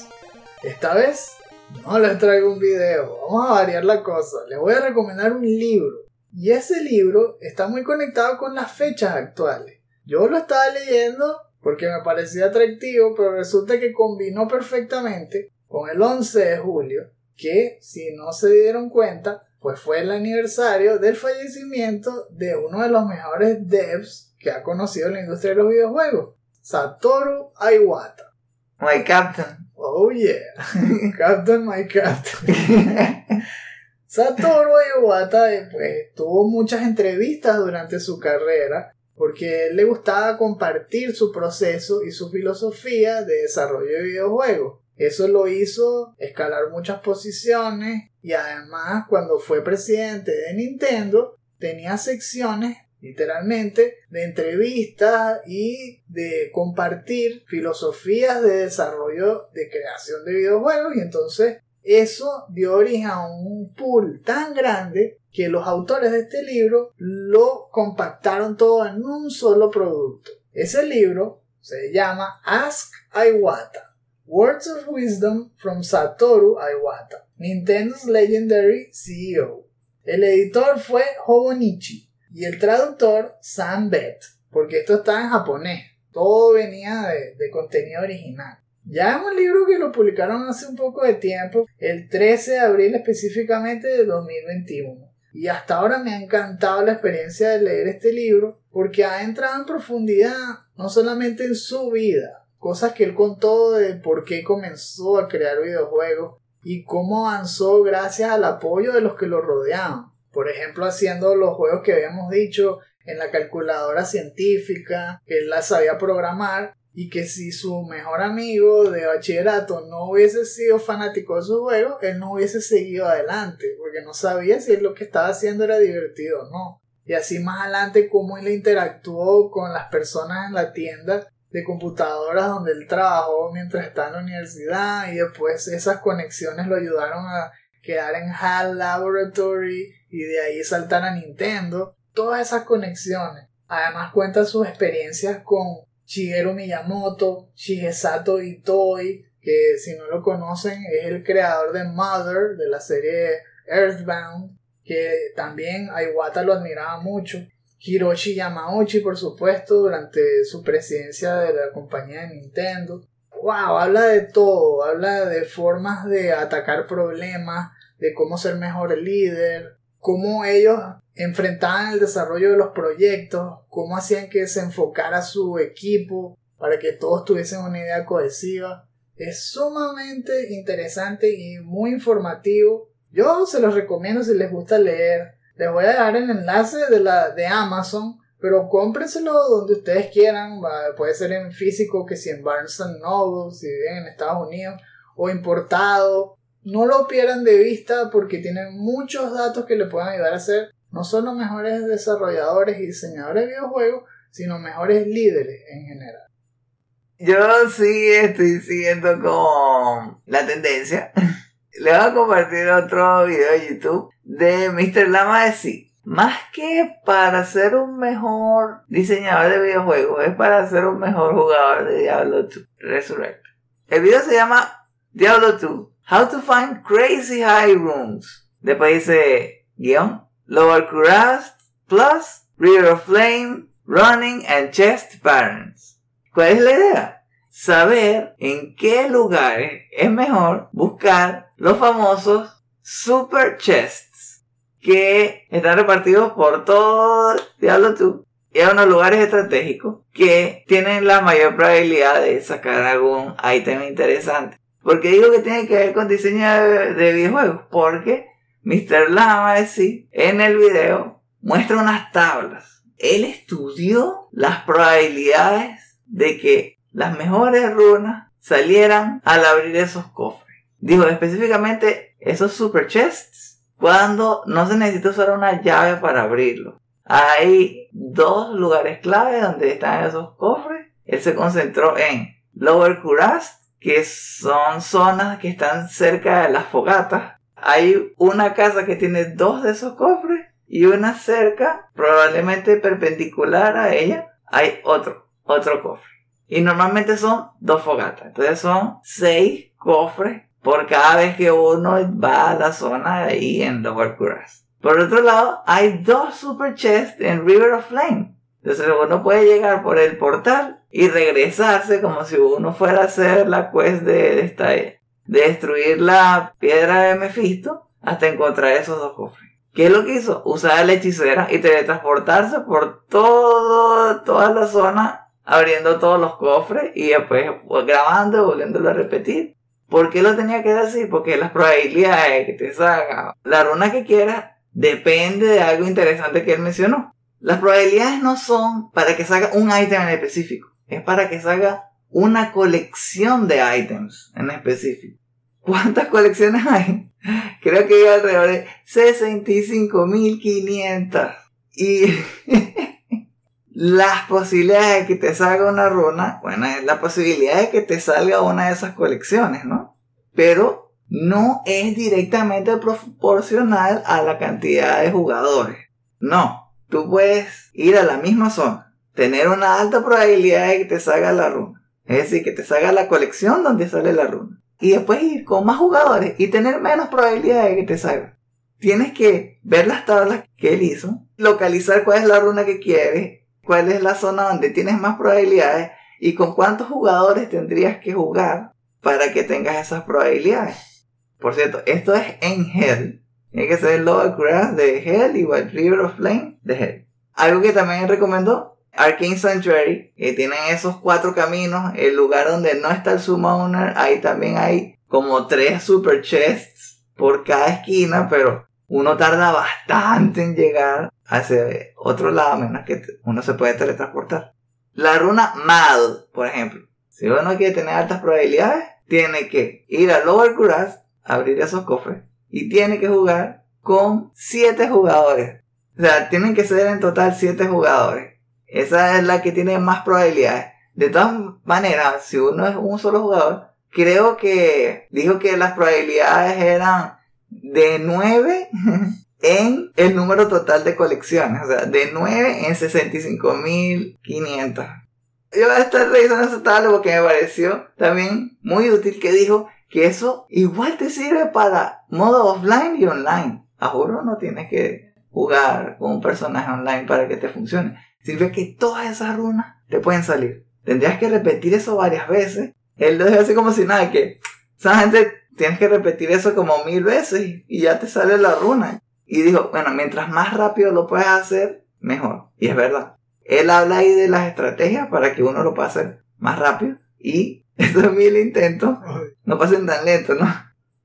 Esta vez no les traigo un video, vamos a variar la cosa, les voy a recomendar un libro. Y ese libro está muy conectado con las fechas actuales. Yo lo estaba leyendo porque me parecía atractivo, pero resulta que combinó perfectamente con el 11 de julio, que si no se dieron cuenta, pues fue el aniversario del fallecimiento de uno de los mejores devs que ha conocido la industria de los videojuegos, Satoru Iwata. My Captain. Oh yeah, <laughs> Captain My Captain. <laughs> Satoru Iwata pues, tuvo muchas entrevistas durante su carrera porque le gustaba compartir su proceso y su filosofía de desarrollo de videojuegos. Eso lo hizo escalar muchas posiciones y además cuando fue presidente de Nintendo tenía secciones literalmente de entrevistas y de compartir filosofías de desarrollo de creación de videojuegos y entonces eso dio origen a un pool tan grande que los autores de este libro lo compactaron todo en un solo producto. Ese libro Se llama Ask Iwata. Words of Wisdom from Satoru Iwata, Nintendo's Legendary CEO. El editor fue Hobonichi y el traductor Sam Beth, porque esto está en japonés. Todo venía de contenido original. Ya es un libro que lo publicaron hace un poco de tiempo, el 13 de abril específicamente de 2021. Y hasta ahora me ha encantado la experiencia de leer este libro porque ha entrado en profundidad no solamente en su vida, cosas que él contó de por qué comenzó a crear videojuegos y cómo avanzó gracias al apoyo de los que lo rodeaban. Por ejemplo, haciendo los juegos que habíamos dicho en la calculadora científica, que él la sabía programar y que si su mejor amigo de bachillerato no hubiese sido fanático de su juego, él no hubiese seguido adelante, porque no sabía si lo que estaba haciendo era divertido o no. Y así más adelante cómo él interactuó con las personas en la tienda de computadoras donde él trabajó mientras estaba en la universidad y después esas conexiones lo ayudaron a quedar en HAL Laboratory y de ahí saltar a Nintendo. Todas esas conexiones. Además cuenta sus experiencias con Shigeru Miyamoto, Shigesato Itoi, que si no lo conocen es el creador de Mother, de la serie Earthbound, que también a Iwata lo admiraba mucho. Hiroshi Yamauchi, por supuesto, durante su presidencia de la compañía de Nintendo. Wow, habla de todo, habla de formas de atacar problemas, de cómo ser mejor líder, cómo ellos enfrentaban el desarrollo de los proyectos, cómo hacían que se enfocara su equipo para que todos tuviesen una idea cohesiva. Es sumamente interesante y muy informativo. Yo se los recomiendo si les gusta leer. Les voy a dejar el enlace de, la, de Amazon, pero cómprenselo donde ustedes quieran. Puede ser en físico, que si en Barnes Noble, si viven en Estados Unidos, o importado. No lo pierdan de vista porque tienen muchos datos que le pueden ayudar a ser no solo mejores desarrolladores y diseñadores de videojuegos, sino mejores líderes en general. Yo sí estoy siguiendo con la tendencia. <laughs> Le voy a compartir otro video de YouTube de Mr. Lama de sí. Más que para ser un mejor diseñador de videojuegos, es para ser un mejor jugador de Diablo 2 Resurrect. El video se llama Diablo 2 How to Find Crazy High Rooms. Después dice guion Lower Crust Plus, River of Flame, Running and Chest Patterns. ¿Cuál es la idea? Saber en qué lugares es mejor buscar los famosos Super Chests que están repartidos por todo Diablo 2 y en unos lugares estratégicos que tienen la mayor probabilidad de sacar algún ítem interesante. ¿Por qué digo que tiene que ver con diseño de, de videojuegos? Porque Mr. Lama, sí, en el video muestra unas tablas. Él estudió las probabilidades de que las mejores runas salieran al abrir esos cofres. Digo específicamente esos super chests cuando no se necesita usar una llave para abrirlo. Hay dos lugares clave donde están esos cofres. Él se concentró en Lower Kurast, que son zonas que están cerca de las fogatas hay una casa que tiene dos de esos cofres y una cerca, probablemente perpendicular a ella, hay otro, otro cofre. Y normalmente son dos fogatas. Entonces son seis cofres por cada vez que uno va a la zona ahí en Lower Curas. Por otro lado, hay dos super chests en River of Flame. Entonces uno puede llegar por el portal y regresarse como si uno fuera a hacer la quest de, esta destruir la piedra de Mephisto hasta encontrar esos dos cofres. ¿Qué es lo que hizo? Usar la hechicera y teletransportarse por todo, toda la zona, abriendo todos los cofres y después grabando volviéndolo a repetir. ¿Por qué lo tenía que así? Porque las probabilidades de que te salga la runa que quieras depende de algo interesante que él mencionó. Las probabilidades no son para que salga un ítem en específico, es para que salga una colección de items en específico. ¿Cuántas colecciones hay? <laughs> Creo que hay alrededor de 65.500. Y <laughs> las posibilidades de que te salga una runa, bueno, es la posibilidad de que te salga una de esas colecciones, ¿no? Pero no es directamente proporcional a la cantidad de jugadores. No, tú puedes ir a la misma zona tener una alta probabilidad de que te salga la runa. Es decir, que te salga la colección donde sale la runa. Y después ir con más jugadores y tener menos probabilidad de que te salga. Tienes que ver las tablas que él hizo, localizar cuál es la runa que quieres, cuál es la zona donde tienes más probabilidades y con cuántos jugadores tendrías que jugar para que tengas esas probabilidades. Por cierto, esto es en Hell. Tiene que ser Lower Grass de Hell y River of Flame de Hell. Algo que también recomendó, Arcane Sanctuary, que tienen esos cuatro caminos, el lugar donde no está el Summoner, ahí también hay como tres super chests por cada esquina, pero uno tarda bastante en llegar hacia otro lado, menos que uno se puede teletransportar. La runa Mad, por ejemplo. Si uno quiere tener altas probabilidades, tiene que ir a Lower Grass, abrir esos cofres, y tiene que jugar con 7 jugadores. O sea, tienen que ser en total 7 jugadores. Esa es la que tiene más probabilidades. De todas maneras, si uno es un solo jugador, creo que dijo que las probabilidades eran de 9 <laughs> en el número total de colecciones. O sea, de 9 en 65.500. Yo voy a estar revisando esa tabla porque me pareció también muy útil que dijo que eso igual te sirve para modo offline y online. A juro no tienes que jugar con un personaje online para que te funcione. Sirve que todas esas runas te pueden salir. Tendrías que repetir eso varias veces. Él lo dice así como si nada, que esa gente tienes que repetir eso como mil veces y ya te sale la runa. Y dijo, bueno, mientras más rápido lo puedes hacer, mejor. Y es verdad. Él habla ahí de las estrategias para que uno lo pueda hacer más rápido. Y <laughs> estos mil intentos no pasen tan lento, ¿no?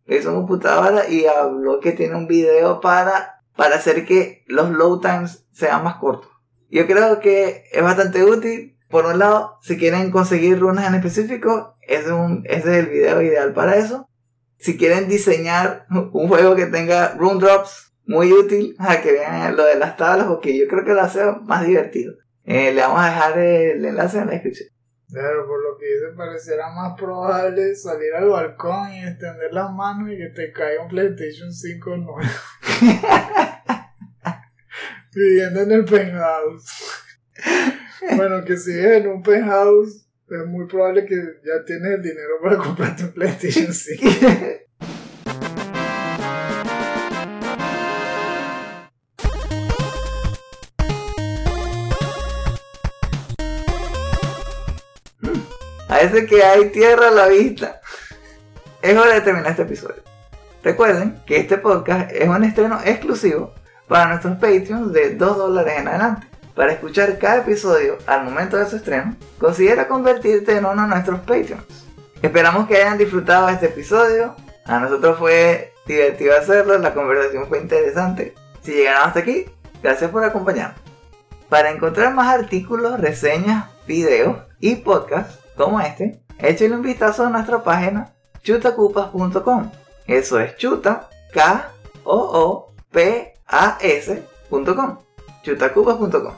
Lo hizo computadora y habló que tiene un video para, para hacer que los load times sean más cortos. Yo creo que es bastante útil. Por un lado, si quieren conseguir runas en específico, es un, ese es el video ideal para eso. Si quieren diseñar un juego que tenga rune drops, muy útil <laughs> a que vean lo de las tablas, porque yo creo que lo hace más divertido. Eh, le vamos a dejar el enlace en la descripción. Claro, por lo que dice, pareciera más probable salir al balcón y extender las manos y que te caiga un PlayStation 5 nuevo. <laughs> Viviendo en el penthouse. <laughs> bueno, que si es en un penthouse, es muy probable que ya tienes el dinero para comprarte un PlayStation <laughs> 5. Parece que hay tierra a la vista. Es hora de terminar este episodio. Recuerden que este podcast es un estreno exclusivo para nuestros Patreons de 2 dólares en adelante. Para escuchar cada episodio al momento de su estreno, considera convertirte en uno de nuestros Patreons. Esperamos que hayan disfrutado este episodio. A nosotros fue divertido hacerlo, la conversación fue interesante. Si llegaron hasta aquí, gracias por acompañarnos. Para encontrar más artículos, reseñas, videos y podcasts como este, échale un vistazo a nuestra página chutacupas.com. Eso es chuta, K O O P A S.com. chutacupas.com.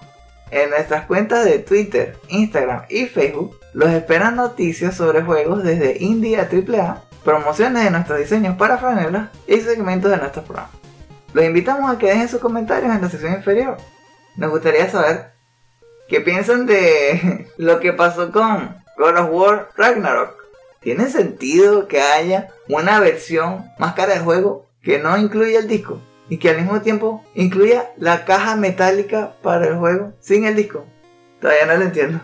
En nuestras cuentas de Twitter, Instagram y Facebook los esperan noticias sobre juegos desde indie a AAA, promociones de nuestros diseños para franelas y segmentos de nuestros programas. Los invitamos a que dejen sus comentarios en la sección inferior. Nos gustaría saber qué piensan de <laughs> lo que pasó con God of War Ragnarok. ¿Tiene sentido que haya una versión más cara del juego que no incluya el disco? Y que al mismo tiempo incluya la caja metálica para el juego sin el disco. Todavía no lo entiendo.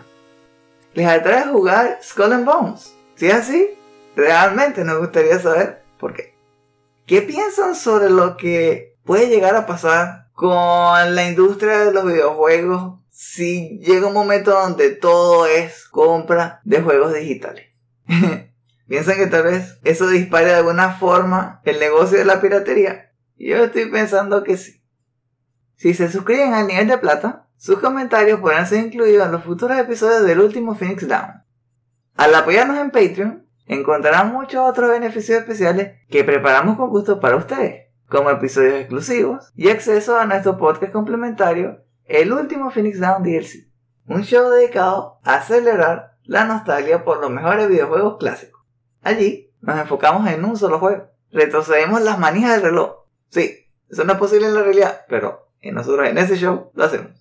¿Les atrae jugar Skull and Bones? Si es así, realmente nos gustaría saber por qué. ¿Qué piensan sobre lo que puede llegar a pasar con la industria de los videojuegos si llega un momento donde todo es compra de juegos digitales. <laughs> ¿Piensan que tal vez eso dispare de alguna forma el negocio de la piratería? Yo estoy pensando que sí. Si se suscriben al nivel de plata, sus comentarios podrán ser incluidos en los futuros episodios del último Phoenix Down. Al apoyarnos en Patreon, encontrarán muchos otros beneficios especiales que preparamos con gusto para ustedes, como episodios exclusivos y acceso a nuestro podcast complementario el último Phoenix Down DLC, un show dedicado a celebrar la nostalgia por los mejores videojuegos clásicos. Allí nos enfocamos en un solo juego, retrocedemos las manijas del reloj. Sí, eso no es posible en la realidad, pero en nosotros en ese show lo hacemos.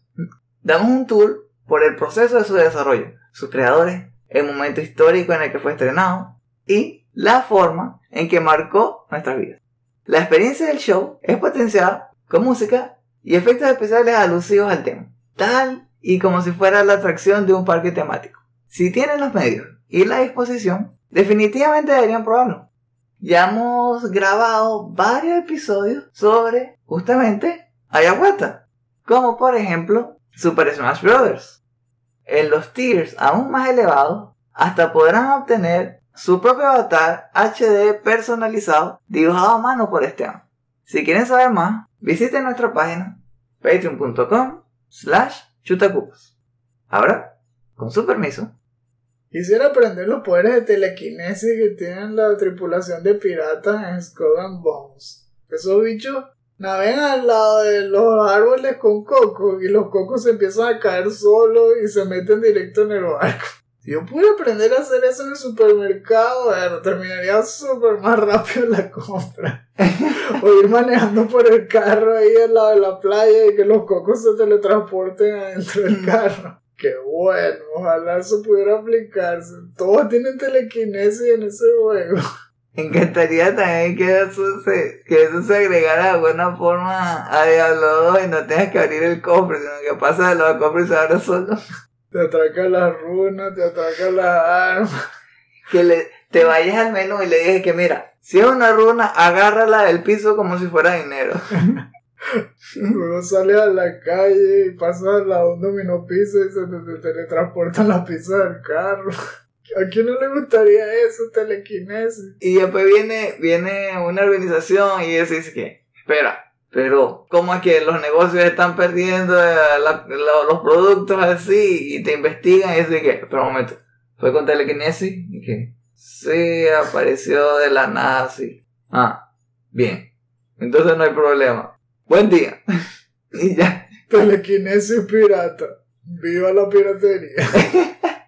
Damos un tour por el proceso de su desarrollo, sus creadores, el momento histórico en el que fue estrenado y la forma en que marcó nuestras vidas. La experiencia del show es potenciada con música y efectos especiales alusivos al tema, tal y como si fuera la atracción de un parque temático. Si tienen los medios y la disposición, definitivamente deberían probarlo. Ya hemos grabado varios episodios sobre justamente Ayahuasca, como por ejemplo Super Smash Bros. En los tiers aún más elevados, hasta podrán obtener su propio avatar HD personalizado dibujado a mano por este año. Si quieren saber más, visiten nuestra página patreon.com slash chutacupas. Ahora, con su permiso, Quisiera aprender los poderes de telequinesis que tienen la tripulación de piratas en Skull and Bones. Esos bichos navegan al lado de los árboles con cocos y los cocos se empiezan a caer solos y se meten directo en el barco. Si yo pudiera aprender a hacer eso en el supermercado, bueno, terminaría súper más rápido la compra. <laughs> o ir manejando por el carro ahí al lado de la playa y que los cocos se teletransporten adentro del carro. Qué bueno, ojalá eso pudiera aplicarse. Todos tienen telequinesis en ese juego. <laughs> me encantaría también que eso se, que eso se agregara de alguna forma a Diablo 2 y no tengas que abrir el cofre, sino que pasa de los cofres y se abre solo. <laughs> Te atracan las runas, te atracan las armas. Que le, te vayas al menú y le dices que mira, si es una runa, agárrala del piso como si fuera dinero. <laughs> Luego sales a la calle y pasas al lado de un dominó piso y se te, te teletransportan las piezas del carro. ¿A quién no le gustaría eso, telequinesis? Y después viene, viene una organización y dice que, espera, pero ¿cómo es que los negocios están perdiendo eh, la- la- los productos así y te investigan y dicen que, pero un momento, fue con telequinesis y que, sí, apareció de la nada así. Ah, bien, entonces no hay problema. Buen día. <laughs> y ya. Telequinesis pirata. Viva la piratería.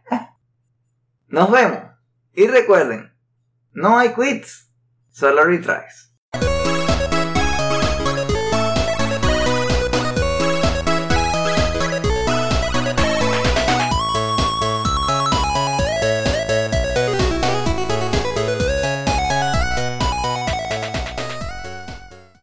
<laughs> Nos vemos. Y recuerden, no hay quits, solo retries.